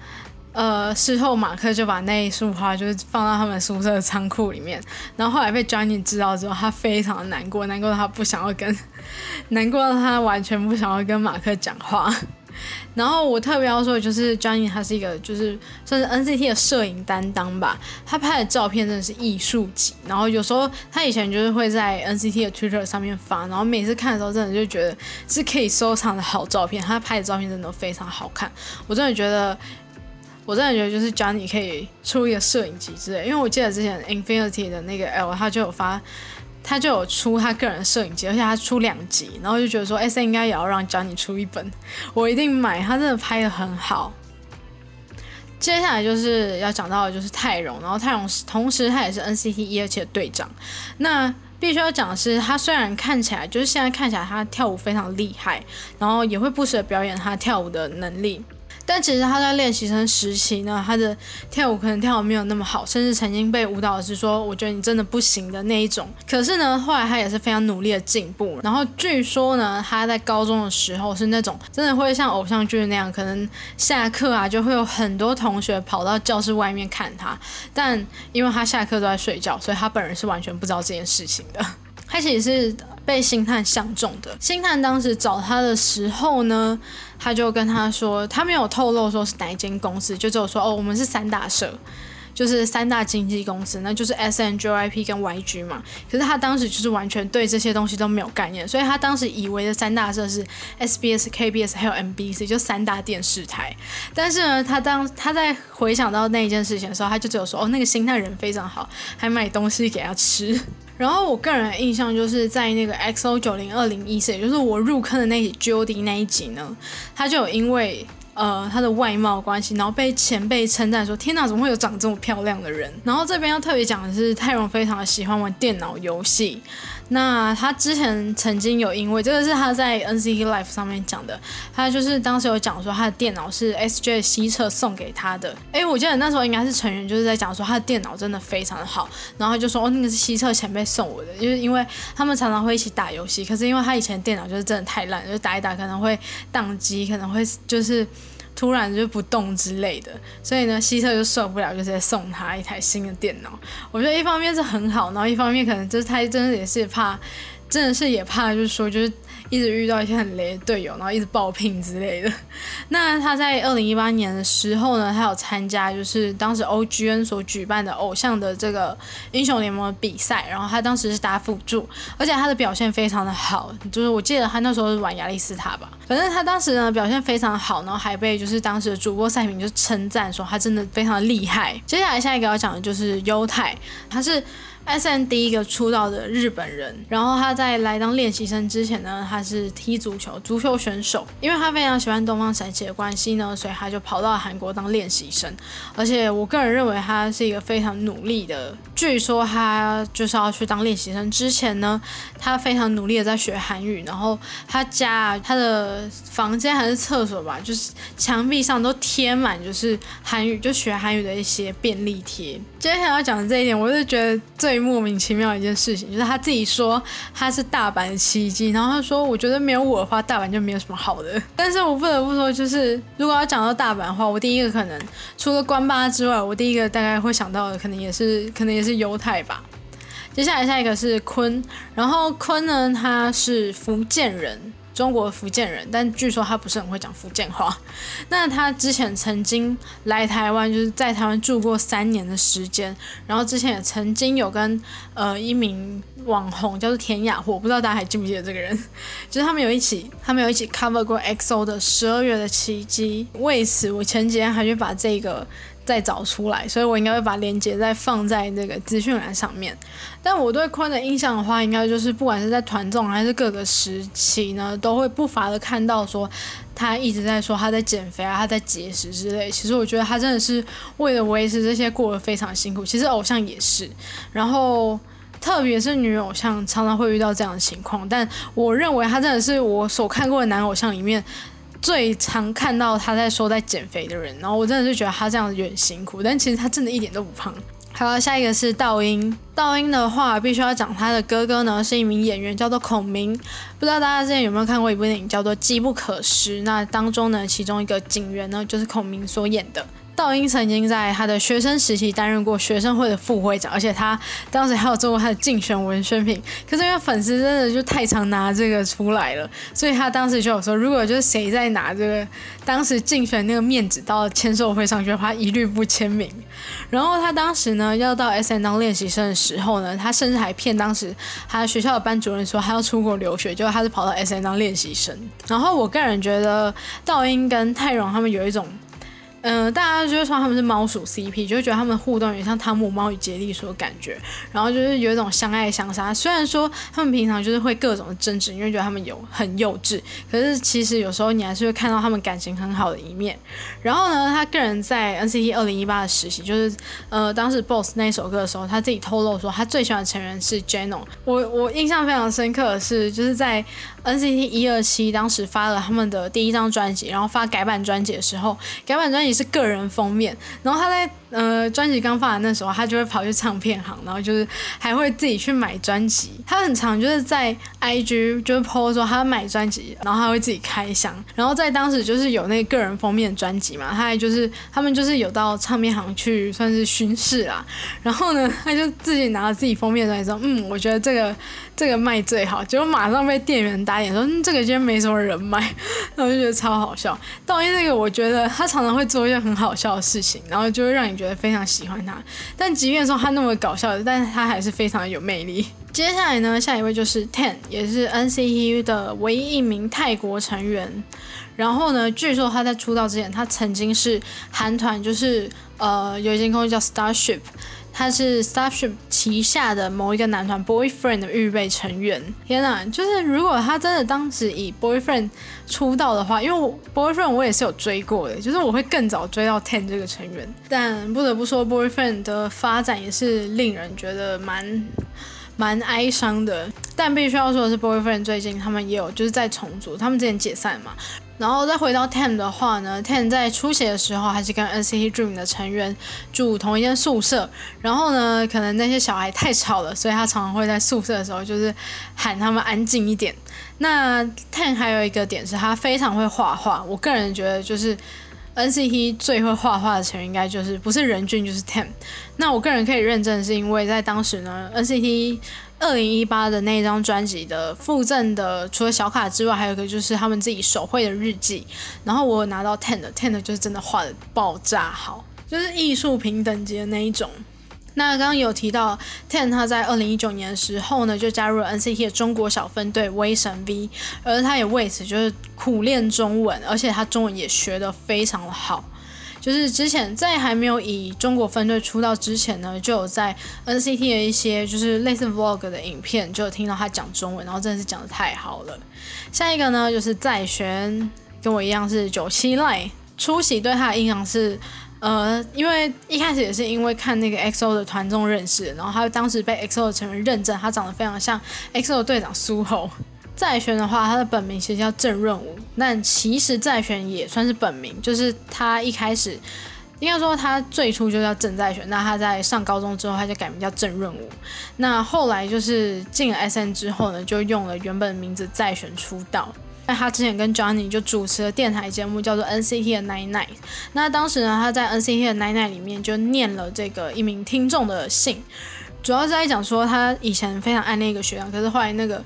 呃，事后马克就把那一束花就是放到他们宿舍的仓库里面。然后后来被 Johnny 知道之后，他非常的难过，难过到他不想要跟，难过到他完全不想要跟马克讲话。然后我特别要说的就是 Johnny，他是一个就是算是 NCT 的摄影担当吧。他拍的照片真的是艺术级。然后有时候他以前就是会在 NCT 的 Twitter 上面发，然后每次看的时候真的就觉得是可以收藏的好照片。他拍的照片真的非常好看。我真的觉得，我真的觉得就是 Johnny 可以出一个摄影集之类。因为我记得之前 Infinity 的那个 L 他就有发。他就有出他个人摄影集，而且他出两集，然后就觉得说，S N 应该也要让 Johnny 出一本，我一定买。他真的拍的很好。接下来就是要讲到的就是泰荣，然后泰荣同时他也是 N C T 一二期的队长。那必须要讲的是，他虽然看起来就是现在看起来他跳舞非常厉害，然后也会不时的表演他跳舞的能力。但其实他在练习生时期呢，他的跳舞可能跳的没有那么好，甚至曾经被舞蹈老师说：“我觉得你真的不行的那一种。”可是呢，后来他也是非常努力的进步。然后据说呢，他在高中的时候是那种真的会像偶像剧那样，可能下课啊就会有很多同学跑到教室外面看他。但因为他下课都在睡觉，所以他本人是完全不知道这件事情的。他其实是被星探相中的。星探当时找他的时候呢，他就跟他说，他没有透露说是哪一间公司，就只有说哦，我们是三大社。就是三大经纪公司，那就是 S N J Y P 跟 Y G 嘛。可是他当时就是完全对这些东西都没有概念，所以他当时以为的三大社是 S B S、K B S 还有 M B C，就三大电视台。但是呢，他当他在回想到那一件事情的时候，他就只有说：“哦，那个星探人非常好，还买东西给他吃。”然后我个人印象就是在那个 X O 九零二零一四，就是我入坑的那集 J O D 那一集呢，他就有因为。呃，他的外貌关系，然后被前辈称赞说：“天哪，怎么会有长这么漂亮的人？”然后这边要特别讲的是，泰荣非常的喜欢玩电脑游戏。那他之前曾经有因为这个是他在 NCT Life 上面讲的，他就是当时有讲说他的电脑是 SJ 西侧送给他的。哎，我记得那时候应该是成员就是在讲说他的电脑真的非常的好，然后就说哦那个是西侧前辈送我的，就是因为他们常常会一起打游戏，可是因为他以前电脑就是真的太烂，就打一打可能会宕机，可能会就是。突然就不动之类的，所以呢，希特就受不了，就直接送他一台新的电脑。我觉得一方面是很好，然后一方面可能就是他真的也是怕，真的是也怕，就是说就是一直遇到一些很雷的队友，然后一直爆聘之类的。那他在二零一八年的时候呢，他有参加就是当时 OGN 所举办的偶像的这个英雄联盟比赛，然后他当时是打辅助，而且他的表现非常的好，就是我记得他那时候是玩亚历斯塔吧，反正他当时呢表现非常好，然后还被就是当时的主播赛评就称赞说他真的非常厉害。接下来下一个要讲的就是优太，他是。S N 第一个出道的日本人，然后他在来当练习生之前呢，他是踢足球，足球选手。因为他非常喜欢东方神起的关系呢，所以他就跑到韩国当练习生。而且我个人认为他是一个非常努力的。据说他就是要去当练习生之前呢，他非常努力的在学韩语。然后他家他的房间还是厕所吧，就是墙壁上都贴满就是韩语，就学韩语的一些便利贴。接下来要讲的这一点，我是觉得最。莫名其妙一件事情，就是他自己说他是大阪的奇迹，然后他说我觉得没有我的话，大阪就没有什么好的。但是我不得不说，就是如果要讲到大阪的话，我第一个可能除了关八之外，我第一个大概会想到的，可能也是可能也是犹太吧。接下来下一个是坤，然后坤呢，他是福建人。中国福建人，但据说他不是很会讲福建话。那他之前曾经来台湾，就是在台湾住过三年的时间。然后之前也曾经有跟呃一名网红叫做田雅霍，不知道大家还记不记得这个人？就是他们有一起，他们有一起 cover 过 XO 的十二月的奇迹。为此，我前几天还去把这个。再找出来，所以我应该会把链接再放在那个资讯栏上面。但我对坤的印象的话，应该就是不管是在团综还是各个时期呢，都会不乏的看到说他一直在说他在减肥啊，他在节食之类。其实我觉得他真的是为了维持这些过得非常辛苦。其实偶像也是，然后特别是女偶像常常会遇到这样的情况。但我认为他真的是我所看过的男偶像里面。最常看到他在说在减肥的人，然后我真的是觉得他这样子有点辛苦，但其实他真的一点都不胖。好了，下一个是道英，道英的话必须要讲他的哥哥呢是一名演员，叫做孔明。不知道大家之前有没有看过一部电影叫做《机不可失》，那当中呢其中一个警员呢就是孔明所演的。道英曾经在他的学生时期担任过学生会的副会长，而且他当时还有做过他的竞选文宣品。可是因为粉丝真的就太常拿这个出来了，所以他当时就有说，如果就是谁在拿这个当时竞选那个面纸到签售会上去的话，一律不签名。然后他当时呢要到 S N 当练习生的时候呢，他甚至还骗当时他学校的班主任说他要出国留学，结果他是跑到 S N 当练习生。然后我个人觉得道英跟泰荣他们有一种。嗯，大家就会说他们是猫鼠 CP，就会觉得他们互动有点像汤姆猫与杰利所感觉，然后就是有一种相爱相杀。虽然说他们平常就是会各种争执，因为觉得他们有很幼稚，可是其实有时候你还是会看到他们感情很好的一面。然后呢，他个人在 NCT 二零一八的实习，就是呃当时 BOSS 那首歌的时候，他自己透露说他最喜欢的成员是 Jeno。我我印象非常深刻的是，就是在 NCT 一二七当时发了他们的第一张专辑，然后发改版专辑的时候，改版专辑。是个人封面，然后他在呃专辑刚发的那时候，他就会跑去唱片行，然后就是还会自己去买专辑。他很常就是在 IG 就是 po 说他买专辑，然后他会自己开箱。然后在当时就是有那个人封面专辑嘛，他还就是他们就是有到唱片行去算是巡视啦。然后呢，他就自己拿了自己封面专辑说，嗯，我觉得这个。这个卖最好，结果马上被店员打脸说，嗯，这个今天没什么人买，那我就觉得超好笑。道英这个，我觉得他常常会做一些很好笑的事情，然后就会让你觉得非常喜欢他。但即便说他那么搞笑，但是他还是非常的有魅力。接下来呢，下一位就是 Ten，也是 NCT 的唯一一名泰国成员。然后呢，据说他在出道之前，他曾经是韩团，就是呃有一间公司叫 Starship。他是 Starship 旗下的某一个男团 Boyfriend 的预备成员。天哪，就是如果他真的当时以 Boyfriend 出道的话，因为 Boyfriend 我也是有追过的，就是我会更早追到 Ten 这个成员。但不得不说，Boyfriend 的发展也是令人觉得蛮蛮哀伤的。但必须要说的是，Boyfriend 最近他们也有就是在重组，他们之前解散嘛。然后再回到 Ten 的话呢，Ten 在出血的时候还是跟 NCT Dream 的成员住同一间宿舍。然后呢，可能那些小孩太吵了，所以他常常会在宿舍的时候就是喊他们安静一点。那 Ten 还有一个点是他非常会画画，我个人觉得就是 NCT 最会画画的成员应该就是不是任俊就是 Ten。那我个人可以认证是因为在当时呢，NCT 二零一八的那张专辑的附赠的，除了小卡之外，还有一个就是他们自己手绘的日记。然后我拿到 Ten 的 Ten 的就是真的画的爆炸好，就是艺术品等级的那一种。那刚刚有提到 Ten 他在二零一九年的时候呢，就加入了 NCT 的中国小分队威神 V，而他也为此就是苦练中文，而且他中文也学得非常的好。就是之前在还没有以中国分队出道之前呢，就有在 NCT 的一些就是类似 Vlog 的影片，就有听到他讲中文，然后真的是讲的太好了。下一个呢，就是在璇，跟我一样是九七赖，出席对他的印象是，呃，因为一开始也是因为看那个 XO 的团综认识，然后他当时被 XO 的成员认证，他长得非常像 XO 队长苏侯。在璇的话，他的本名其实叫郑润武，但其实在璇也算是本名，就是他一开始应该说他最初就叫郑在璇，那他在上高中之后他就改名叫郑润武，那后来就是进了 S N 之后呢，就用了原本的名字在璇出道。那他之前跟 Johnny 就主持了电台节目叫做 N C T 的 Nine Nine，那当时呢他在 N C T 的 Nine Nine 里面就念了这个一名听众的信，主要是在讲说他以前非常爱那个学长，可是后来那个。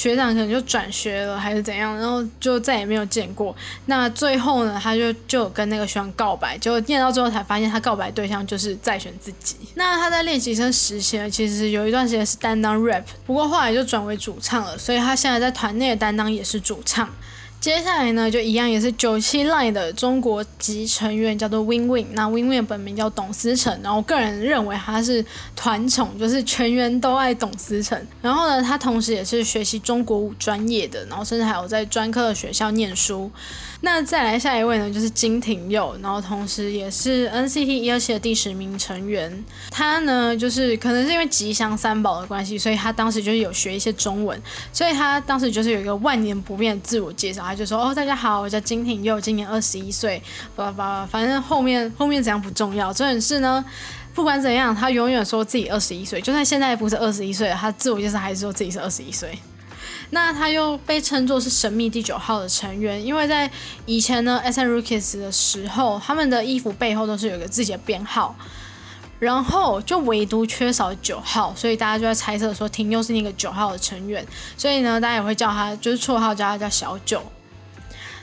学长可能就转学了还是怎样，然后就再也没有见过。那最后呢，他就就跟那个学长告白，结果念到最后才发现他告白对象就是在选自己。那他在练习生时期，其实有一段时间是担当 rap，不过后来就转为主唱了，所以他现在在团内的担当也是主唱。接下来呢，就一样也是九七 line 的中国籍成员，叫做 Win Win。那 Win Win 本名叫董思成，然后我个人认为他是团宠，就是全员都爱董思成。然后呢，他同时也是学习中国舞专业的，然后甚至还有在专科的学校念书。那再来下一位呢，就是金廷佑，然后同时也是 NCT 一二期的第十名成员。他呢，就是可能是因为吉祥三宝的关系，所以他当时就是有学一些中文，所以他当时就是有一个万年不变的自我介绍，他就说：“哦，大家好，我叫金廷佑，今年二十一岁。”叭叭叭，反正后面后面怎样不重要，重点是呢，不管怎样，他永远说自己二十一岁，就算现在不是二十一岁，他自我介绍还是说自己是二十一岁。那他又被称作是神秘第九号的成员，因为在以前呢，S N Rookies 的时候，他们的衣服背后都是有个自己的编号，然后就唯独缺少九号，所以大家就在猜测说廷又是那个九号的成员，所以呢，大家也会叫他就是绰号叫他叫小九。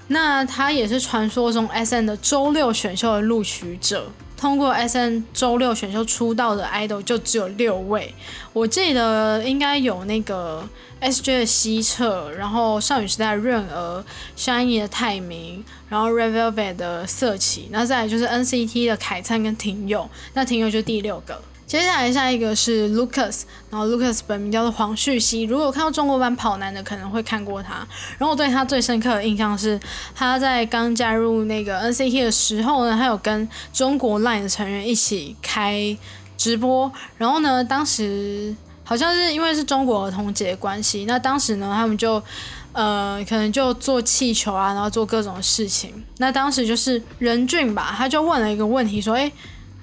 那他也是传说中 S N 的周六选秀的录取者。通过 S N 周六选秀出道的 idol 就只有六位，我记得应该有那个 S J 的西澈，然后少女时代的润儿，山一的泰明，然后 Red Velvet 的色起，那再来就是 N C T 的凯灿跟廷佑，那廷佑就第六个。接下来下一个是 Lucas，然后 Lucas 本名叫做黄旭熙。如果看到中国版跑男的，可能会看过他。然后我对他最深刻的印象是，他在刚加入那个 NCT 的时候呢，他有跟中国 LINE 的成员一起开直播。然后呢，当时好像是因为是中国儿童节关系，那当时呢，他们就呃可能就做气球啊，然后做各种事情。那当时就是任俊吧，他就问了一个问题，说：“诶。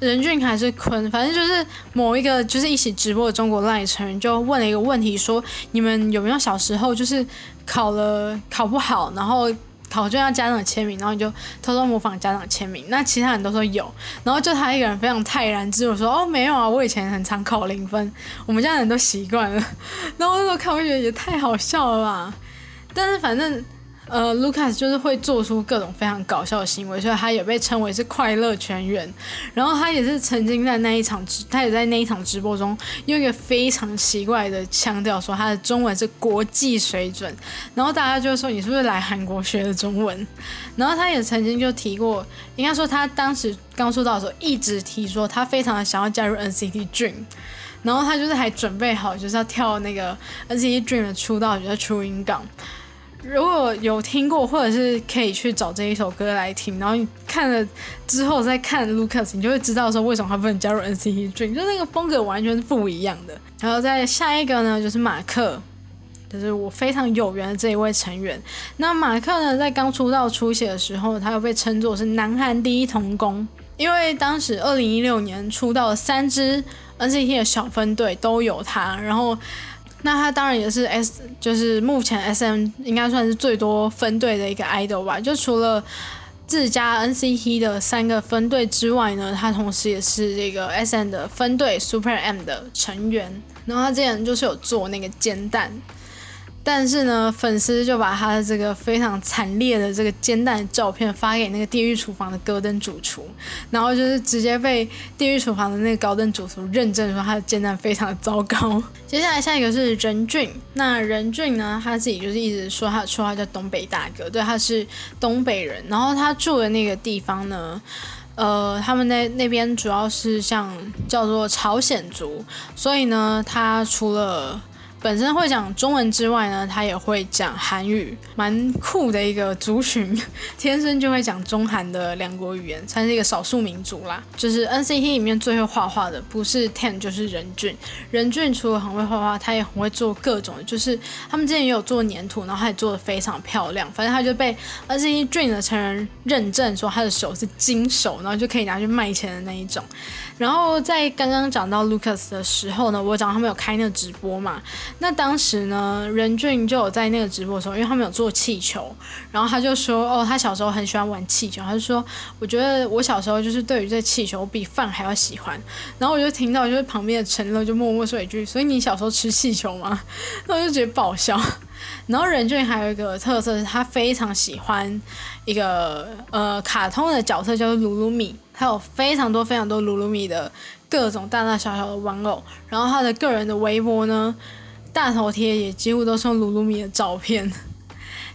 任俊还是坤，反正就是某一个就是一起直播的中国 LINE 成员就问了一个问题，说你们有没有小时候就是考了考不好，然后考卷要家长签名，然后你就偷偷模仿家长签名？那其他人都说有，然后就他一个人非常泰然自若说哦没有啊，我以前很常考零分，我们家人都习惯了。然后那时候看我觉得也太好笑了吧，但是反正。呃，Lucas 就是会做出各种非常搞笑的行为，所以他也被称为是快乐全员。然后他也是曾经在那一场直，他也在那一场直播中用一个非常奇怪的腔调说他的中文是国际水准。然后大家就说你是不是来韩国学的中文？然后他也曾经就提过，应该说他当时刚出道的时候一直提说他非常的想要加入 NCT Dream，然后他就是还准备好就是要跳那个 NCT Dream 的出道曲叫《初音港》。如果有听过，或者是可以去找这一首歌来听，然后你看了之后再看 Lucas，你就会知道说为什么他不能加入 NCT Dream，就那个风格完全是不一样的。然后在下一个呢，就是马克，就是我非常有缘的这一位成员。那马克呢，在刚出道初期的时候，他又被称作是南韩第一童工，因为当时二零一六年出道的三支 NCT 的小分队都有他，然后。那他当然也是 S，就是目前 SM 应该算是最多分队的一个 idol 吧。就除了自家 NCT 的三个分队之外呢，他同时也是这个 SM 的分队 Super M 的成员。然后他之前就是有做那个煎蛋。但是呢，粉丝就把他的这个非常惨烈的这个煎蛋的照片发给那个地狱厨房的戈登主厨，然后就是直接被地狱厨房的那个高登主厨认证说他的煎蛋非常的糟糕。接下来下一个是任俊，那任俊呢，他自己就是一直说他的绰号叫东北大哥，对，他是东北人，然后他住的那个地方呢，呃，他们那那边主要是像叫做朝鲜族，所以呢，他除了本身会讲中文之外呢，他也会讲韩语，蛮酷的一个族群，天生就会讲中韩的两国语言，算是一个少数民族啦。就是 NCT 里面最会画画的，不是 Ten 就是任俊。任俊除了很会画画，他也很会做各种，就是他们之前也有做粘土，然后他也做的非常漂亮。反正他就被 NCT Dream 的成人认证说他的手是金手，然后就可以拿去卖钱的那一种。然后在刚刚讲到 Lucas 的时候呢，我讲他们有开那个直播嘛。那当时呢，任俊就有在那个直播的时候，因为他们有做气球，然后他就说，哦，他小时候很喜欢玩气球，他就说，我觉得我小时候就是对于这气球比饭还要喜欢。然后我就听到，就是旁边的陈乐就默默说一句，所以你小时候吃气球吗？那我就觉得爆笑。然后任俊还有一个特色是他非常喜欢一个呃卡通的角色，叫做鲁鲁米，他有非常多非常多鲁鲁米的各种大大小小的玩偶。然后他的个人的微博呢。大头贴也几乎都是用鲁鲁米的照片。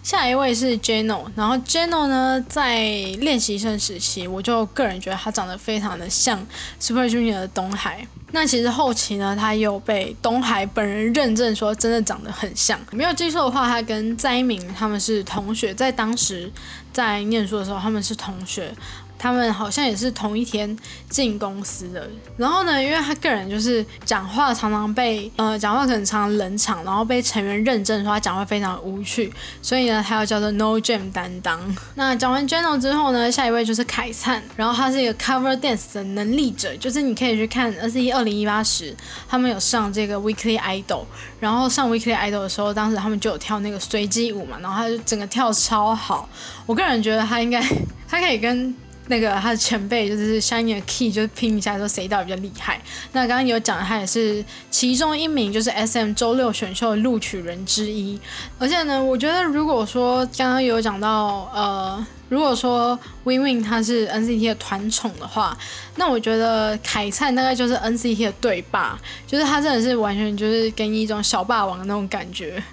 下一位是 Jeno，然后 Jeno 呢，在练习生时期，我就个人觉得他长得非常的像 Super Junior 的东海。那其实后期呢，他又被东海本人认证说真的长得很像。没有记错的话，他跟灾民他们是同学，在当时在念书的时候，他们是同学。他们好像也是同一天进公司的，然后呢，因为他个人就是讲话常常被呃讲话可能常常冷场，然后被成员认证说他讲话非常无趣，所以呢，他要叫做 No Jam 担当。那讲完 Jeno 之后呢，下一位就是凯灿，然后他是一个 Cover Dance 的能力者，就是你可以去看 nc 二零一八时，他们有上这个 Weekly Idol，然后上 Weekly Idol 的时候，当时他们就有跳那个随机舞嘛，然后他就整个跳超好，我个人觉得他应该 他可以跟。那个他的前辈就是 Shiny 的 Key，就是拼一下说谁到底比较厉害。那刚刚有讲他也是其中一名，就是 SM 周六选秀的录取人之一。而且呢，我觉得如果说刚刚有讲到，呃，如果说 Win Win 他是 NCT 的团宠的话，那我觉得凯灿大概就是 NCT 的对霸，就是他真的是完全就是给你一种小霸王的那种感觉。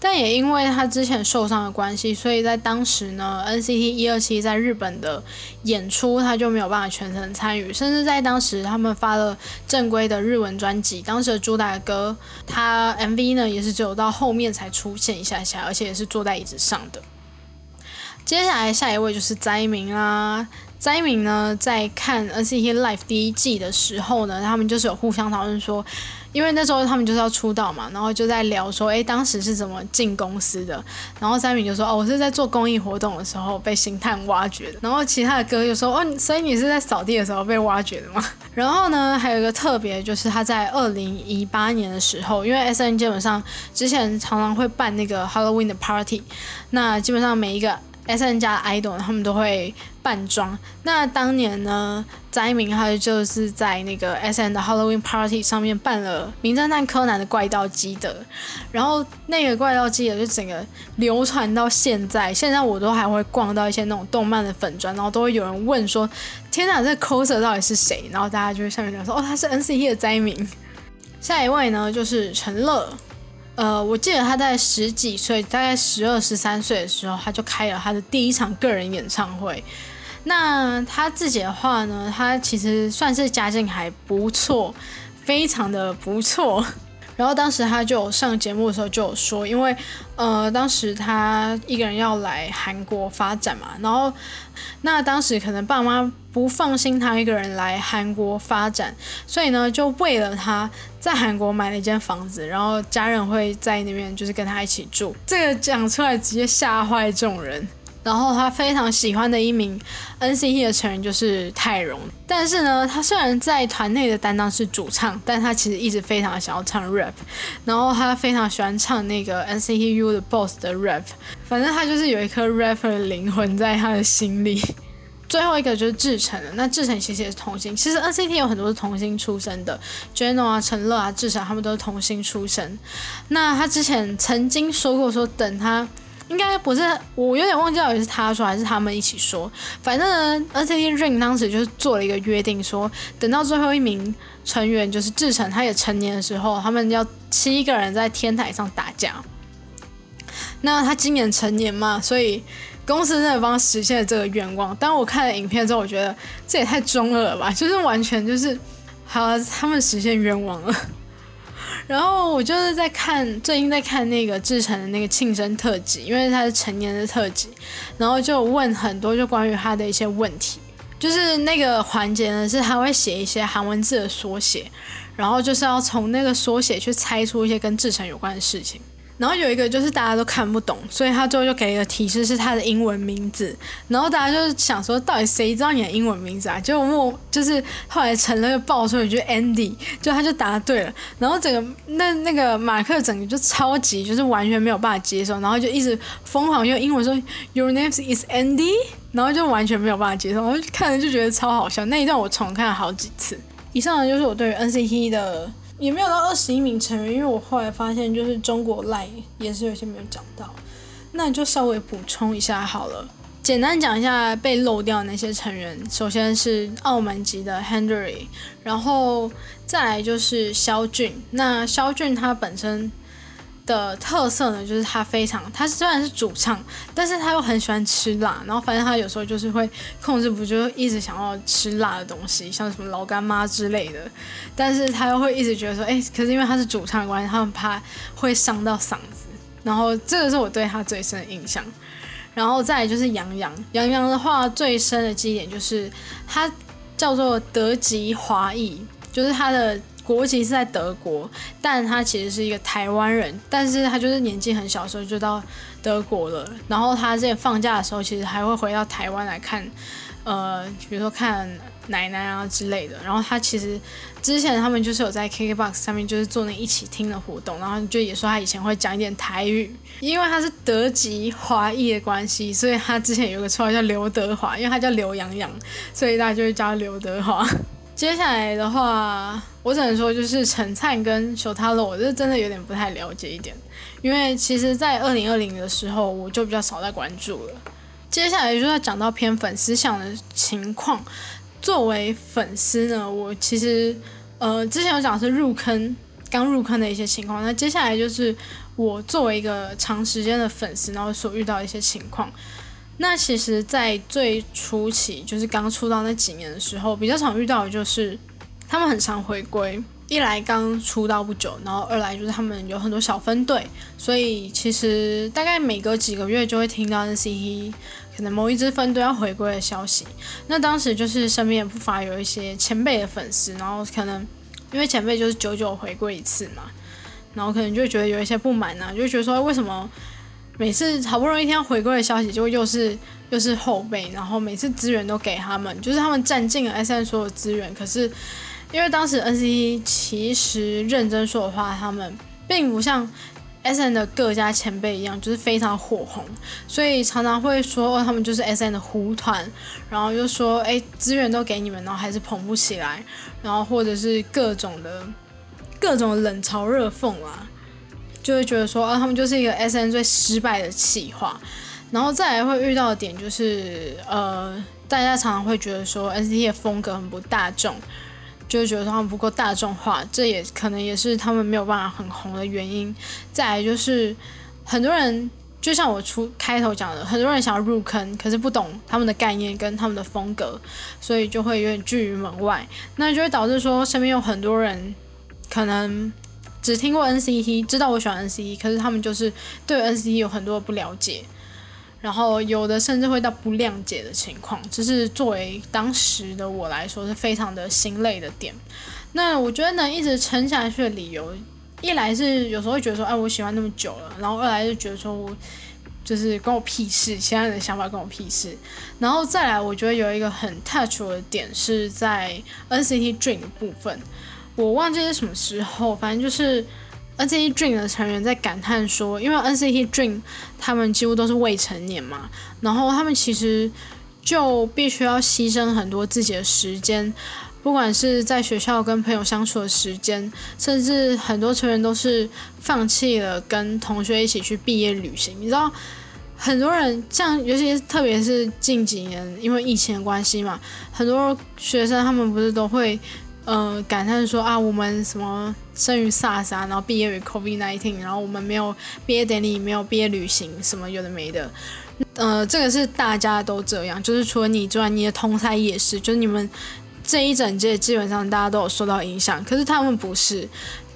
但也因为他之前受伤的关系，所以在当时呢，NCT 一二七在日本的演出他就没有办法全程参与，甚至在当时他们发了正规的日文专辑，当时的主打歌他 MV 呢也是只有到后面才出现一下下，而且也是坐在椅子上的。接下来下一位就是灾民啦。灾民呢，在看 NCT Life 第一季的时候呢，他们就是有互相讨论说，因为那时候他们就是要出道嘛，然后就在聊说，哎，当时是怎么进公司的？然后三明就说，哦，我是在做公益活动的时候被星探挖掘的。然后其他的歌就说，哦，所以你是在扫地的时候被挖掘的吗？然后呢，还有一个特别就是他在二零一八年的时候，因为 SN 基本上之前常常会办那个 Halloween 的 party，那基本上每一个。S N 家的 idol 他们都会扮装。那当年呢，灾民他就是在那个 S N 的 Halloween party 上面扮了《名侦探柯南》的怪盗基德，然后那个怪盗基德就整个流传到现在。现在我都还会逛到一些那种动漫的粉砖，然后都会有人问说：“天哪，这 coser 到底是谁？”然后大家就会下面讲说：“哦，他是 N C T 的灾民。”下一位呢，就是陈乐。呃，我记得他在十几岁，大概十二、十三岁的时候，他就开了他的第一场个人演唱会。那他自己的话呢，他其实算是家境还不错，非常的不错。然后当时他就上节目的时候就有说，因为呃，当时他一个人要来韩国发展嘛，然后那当时可能爸妈不放心他一个人来韩国发展，所以呢，就为了他在韩国买了一间房子，然后家人会在那边就是跟他一起住。这个讲出来直接吓坏众人。然后他非常喜欢的一名 NCT 的成员就是泰容，但是呢，他虽然在团内的担当是主唱，但他其实一直非常想要唱 rap，然后他非常喜欢唱那个 NCT U 的 Boss 的 rap，反正他就是有一颗 rapper 的灵魂在他的心里。最后一个就是志成了，那志成其实也是童星，其实 NCT 有很多是童星出身的，Jeno 啊、陈乐啊、志成他们都是童星出身。那他之前曾经说过，说等他应该不是，我有点忘记到底是他说还是他们一起说，反正呢，NCT Ring 当时就是做了一个约定，说等到最后一名成员就是志成他也成年的时候，他们要七个人在天台上打架。那他今年成年嘛，所以。公司真的帮他实现了这个愿望。当我看了影片之后，我觉得这也太中二了吧，就是完全就是好，他们实现愿望了。然后我就是在看，最近在看那个志成的那个庆生特辑，因为他是成年的特辑，然后就问很多就关于他的一些问题。就是那个环节呢，是他会写一些韩文字的缩写，然后就是要从那个缩写去猜出一些跟志成有关的事情。然后有一个就是大家都看不懂，所以他最后就给一个提示是他的英文名字。然后大家就是想说，到底谁知道你的英文名字啊？就我就是后来成了就爆出来，就 Andy，就他就答对了。然后整个那那个马克整个就超级就是完全没有办法接受，然后就一直疯狂用英文说 Your name is Andy，然后就完全没有办法接受。我看着就觉得超好笑，那一段我重看了好几次。以上就是我对于 NCT 的。也没有到二十一名成员，因为我后来发现就是中国赖也是有些没有讲到，那就稍微补充一下好了。简单讲一下被漏掉那些成员，首先是澳门籍的 Henry，然后再来就是肖俊。那肖俊他本身。的特色呢，就是他非常，他虽然是主唱，但是他又很喜欢吃辣，然后反正他有时候就是会控制不住，一直想要吃辣的东西，像什么老干妈之类的，但是他又会一直觉得说，哎，可是因为他是主唱的关系，他们怕会伤到嗓子，然后这个是我对他最深的印象，然后再就是杨洋，杨洋的话最深的记忆点就是他叫做德籍华裔，就是他的。国籍是在德国，但他其实是一个台湾人，但是他就是年纪很小的时候就到德国了。然后他这放假的时候，其实还会回到台湾来看，呃，比如说看奶奶啊之类的。然后他其实之前他们就是有在 KKBOX 上面就是做那一起听的活动，然后就也说他以前会讲一点台语，因为他是德籍华裔的关系，所以他之前有个绰号叫刘德华，因为他叫刘洋洋，所以大家就会叫他刘德华。接下来的话，我只能说就是陈灿跟熊塔罗，我是真的有点不太了解一点，因为其实，在二零二零的时候，我就比较少在关注了。接下来就要讲到偏粉丝向的情况。作为粉丝呢，我其实呃之前有讲是入坑，刚入坑的一些情况。那接下来就是我作为一个长时间的粉丝，然后所遇到一些情况。那其实，在最初期，就是刚出道那几年的时候，比较常遇到的就是他们很常回归。一来刚出道不久，然后二来就是他们有很多小分队，所以其实大概每隔几个月就会听到 NCT 可能某一支分队要回归的消息。那当时就是身边也不乏有一些前辈的粉丝，然后可能因为前辈就是久久回归一次嘛，然后可能就觉得有一些不满啊，就觉得说为什么？每次好不容易听到回归的消息，就又是又是后辈，然后每次资源都给他们，就是他们占尽了 S N 所有资源。可是因为当时 N C T 其实认真说的话，他们并不像 S N 的各家前辈一样，就是非常火红，所以常常会说他们就是 S N 的糊团，然后又说哎资源都给你们，然后还是捧不起来，然后或者是各种的各种冷嘲热讽啊。就会觉得说啊，他们就是一个 S N 最失败的企划，然后再来会遇到的点就是，呃，大家常常会觉得说 S T 的风格很不大众，就会觉得他们不够大众化，这也可能也是他们没有办法很红的原因。再来就是很多人，就像我出开头讲的，很多人想要入坑，可是不懂他们的概念跟他们的风格，所以就会有点拒于门外，那就会导致说身边有很多人可能。只听过 NCT，知道我喜欢 NCT，可是他们就是对 NCT 有很多不了解，然后有的甚至会到不谅解的情况，这是作为当时的我来说是非常的心累的点。那我觉得能一直撑下去的理由，一来是有时候会觉得说，哎，我喜欢那么久了，然后二来就觉得说我就是关我屁事，其他人的想法关我屁事。然后再来，我觉得有一个很 touch 的点是在 NCT Dream 的部分，我忘记是什么时候，反正就是 NCT Dream 的成员在感叹说，因为 NCT Dream 他们几乎都是未成年嘛，然后他们其实就必须要牺牲很多自己的时间。不管是在学校跟朋友相处的时间，甚至很多成员都是放弃了跟同学一起去毕业旅行。你知道，很多人像，尤其是特别是近几年，因为疫情的关系嘛，很多学生他们不是都会，呃，感叹说啊，我们什么生于 SARS 啊，然后毕业于 COVID-19，然后我们没有毕业典礼，没有毕业旅行，什么有的没的。呃，这个是大家都这样，就是除了你之外，你的同台也是，就是你们。这一整届基本上大家都有受到影响，可是他们不是，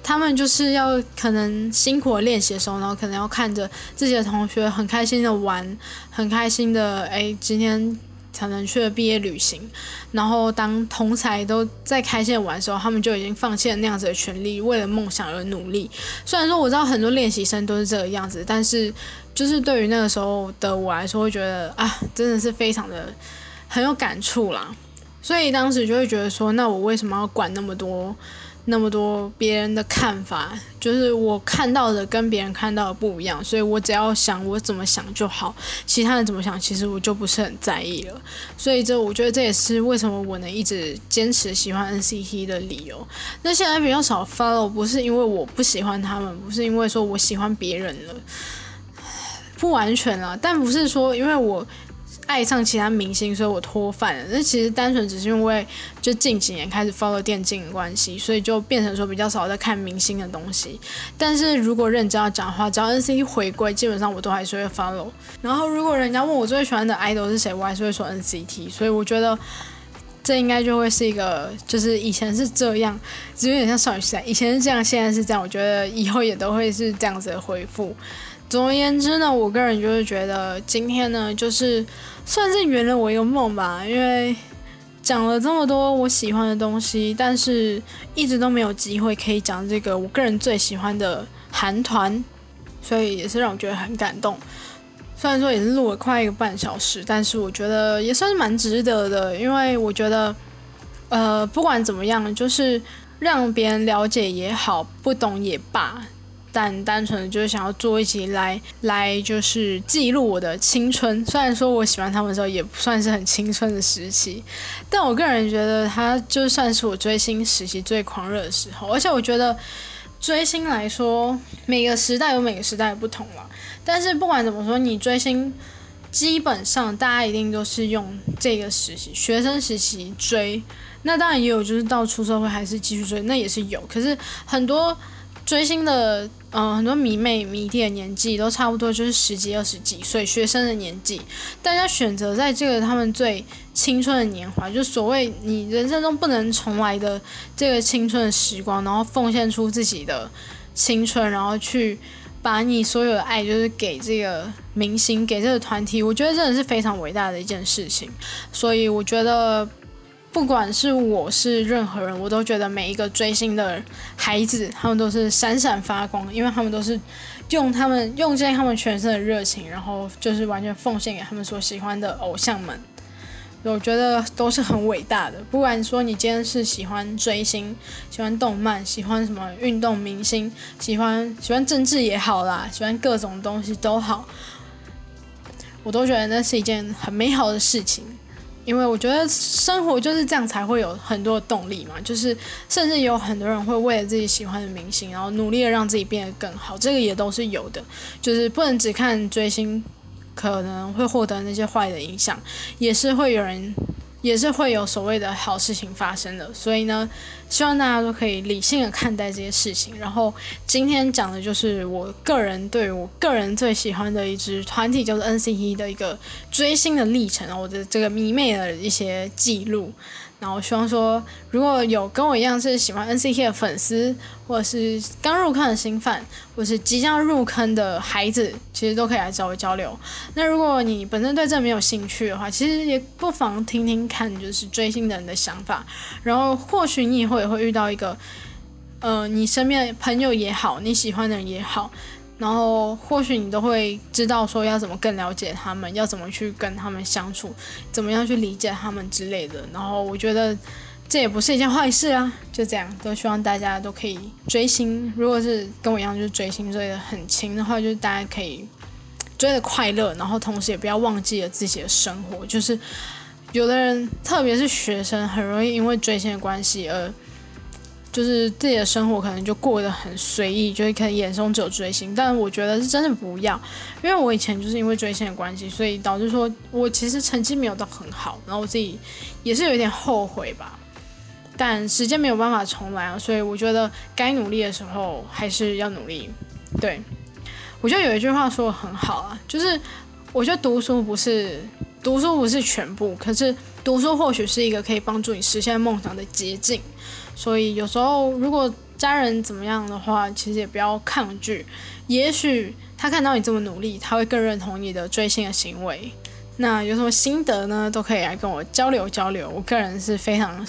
他们就是要可能辛苦练习的时候，然后可能要看着自己的同学很开心的玩，很开心的哎，今天才能去毕业旅行，然后当同才都在开心的玩的时候，他们就已经放弃了那样子的权利，为了梦想而努力。虽然说我知道很多练习生都是这个样子，但是就是对于那个时候的我来说，会觉得啊，真的是非常的很有感触啦。所以当时就会觉得说，那我为什么要管那么多、那么多别人的看法？就是我看到的跟别人看到的不一样，所以我只要想我怎么想就好，其他人怎么想，其实我就不是很在意了。所以这我觉得这也是为什么我能一直坚持喜欢 NCT 的理由。那现在比较少 follow，不是因为我不喜欢他们，不是因为说我喜欢别人了，不完全啦，但不是说因为我。爱上其他明星，所以我脱饭了。那其实单纯只是因为就近几年开始 follow 电竞的关系，所以就变成说比较少在看明星的东西。但是如果认真要讲话，只要 NCT 回归，基本上我都还是会 follow。然后如果人家问我最喜欢的 idol 是谁，我还是会说 NCT。所以我觉得这应该就会是一个，就是以前是这样，就有点像少女时代，以前是这样，现在是这样。我觉得以后也都会是这样子的回复。总而言之呢，我个人就是觉得今天呢，就是算是圆了我一个梦吧。因为讲了这么多我喜欢的东西，但是一直都没有机会可以讲这个我个人最喜欢的韩团，所以也是让我觉得很感动。虽然说也是录了快一个半小时，但是我觉得也算是蛮值得的。因为我觉得，呃，不管怎么样，就是让别人了解也好，不懂也罢。但单纯的就是想要做一集来来就是记录我的青春。虽然说我喜欢他们的时候也不算是很青春的时期，但我个人觉得他就算是我追星时期最狂热的时候。而且我觉得追星来说，每个时代有每个时代的不同了。但是不管怎么说，你追星基本上大家一定都是用这个时期学生时期追。那当然也有就是到出社会还是继续追，那也是有。可是很多追星的。嗯，很多迷妹迷弟的年纪都差不多，就是十几、二十几岁学生的年纪。大家选择在这个他们最青春的年华，就所谓你人生中不能重来的这个青春的时光，然后奉献出自己的青春，然后去把你所有的爱，就是给这个明星，给这个团体。我觉得真的是非常伟大的一件事情。所以我觉得。不管是我是任何人，我都觉得每一个追星的孩子，他们都是闪闪发光，因为他们都是用他们用尽他们全身的热情，然后就是完全奉献给他们所喜欢的偶像们。我觉得都是很伟大的。不管说你今天是喜欢追星、喜欢动漫、喜欢什么运动明星、喜欢喜欢政治也好啦，喜欢各种东西都好，我都觉得那是一件很美好的事情。因为我觉得生活就是这样，才会有很多的动力嘛。就是甚至有很多人会为了自己喜欢的明星，然后努力的让自己变得更好，这个也都是有的。就是不能只看追星可能会获得那些坏的影响，也是会有人。也是会有所谓的好事情发生的，所以呢，希望大家都可以理性的看待这些事情。然后今天讲的就是我个人对我个人最喜欢的一支团体，就是 NCT 的一个追星的历程，我的这个迷妹的一些记录。然后希望说，如果有跟我一样是喜欢 NCT 的粉丝，或者是刚入坑的新粉或是即将入坑的孩子，其实都可以来找我交流。那如果你本身对这没有兴趣的话，其实也不妨听听看，就是追星的人的想法。然后或许你以后也会遇到一个，呃，你身边的朋友也好，你喜欢的人也好。然后或许你都会知道说要怎么更了解他们，要怎么去跟他们相处，怎么样去理解他们之类的。然后我觉得这也不是一件坏事啊，就这样，都希望大家都可以追星。如果是跟我一样就是追星追的很勤的话，就是大家可以追的快乐，然后同时也不要忘记了自己的生活。就是有的人，特别是学生，很容易因为追星的关系而。就是自己的生活可能就过得很随意，就是可能眼中只有追星，但我觉得是真的不要，因为我以前就是因为追星的关系，所以导致说我其实成绩没有到很好，然后我自己也是有一点后悔吧，但时间没有办法重来啊，所以我觉得该努力的时候还是要努力。对，我觉得有一句话说的很好啊，就是我觉得读书不是读书不是全部，可是读书或许是一个可以帮助你实现梦想的捷径。所以有时候，如果家人怎么样的话，其实也不要抗拒。也许他看到你这么努力，他会更认同你的追星的行为。那有什么心得呢？都可以来跟我交流交流。我个人是非常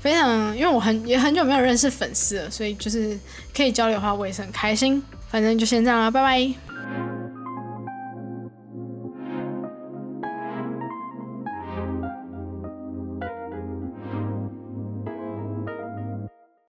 非常，因为我很也很久没有认识粉丝了，所以就是可以交流的话，我也是很开心。反正就先这样了，拜拜。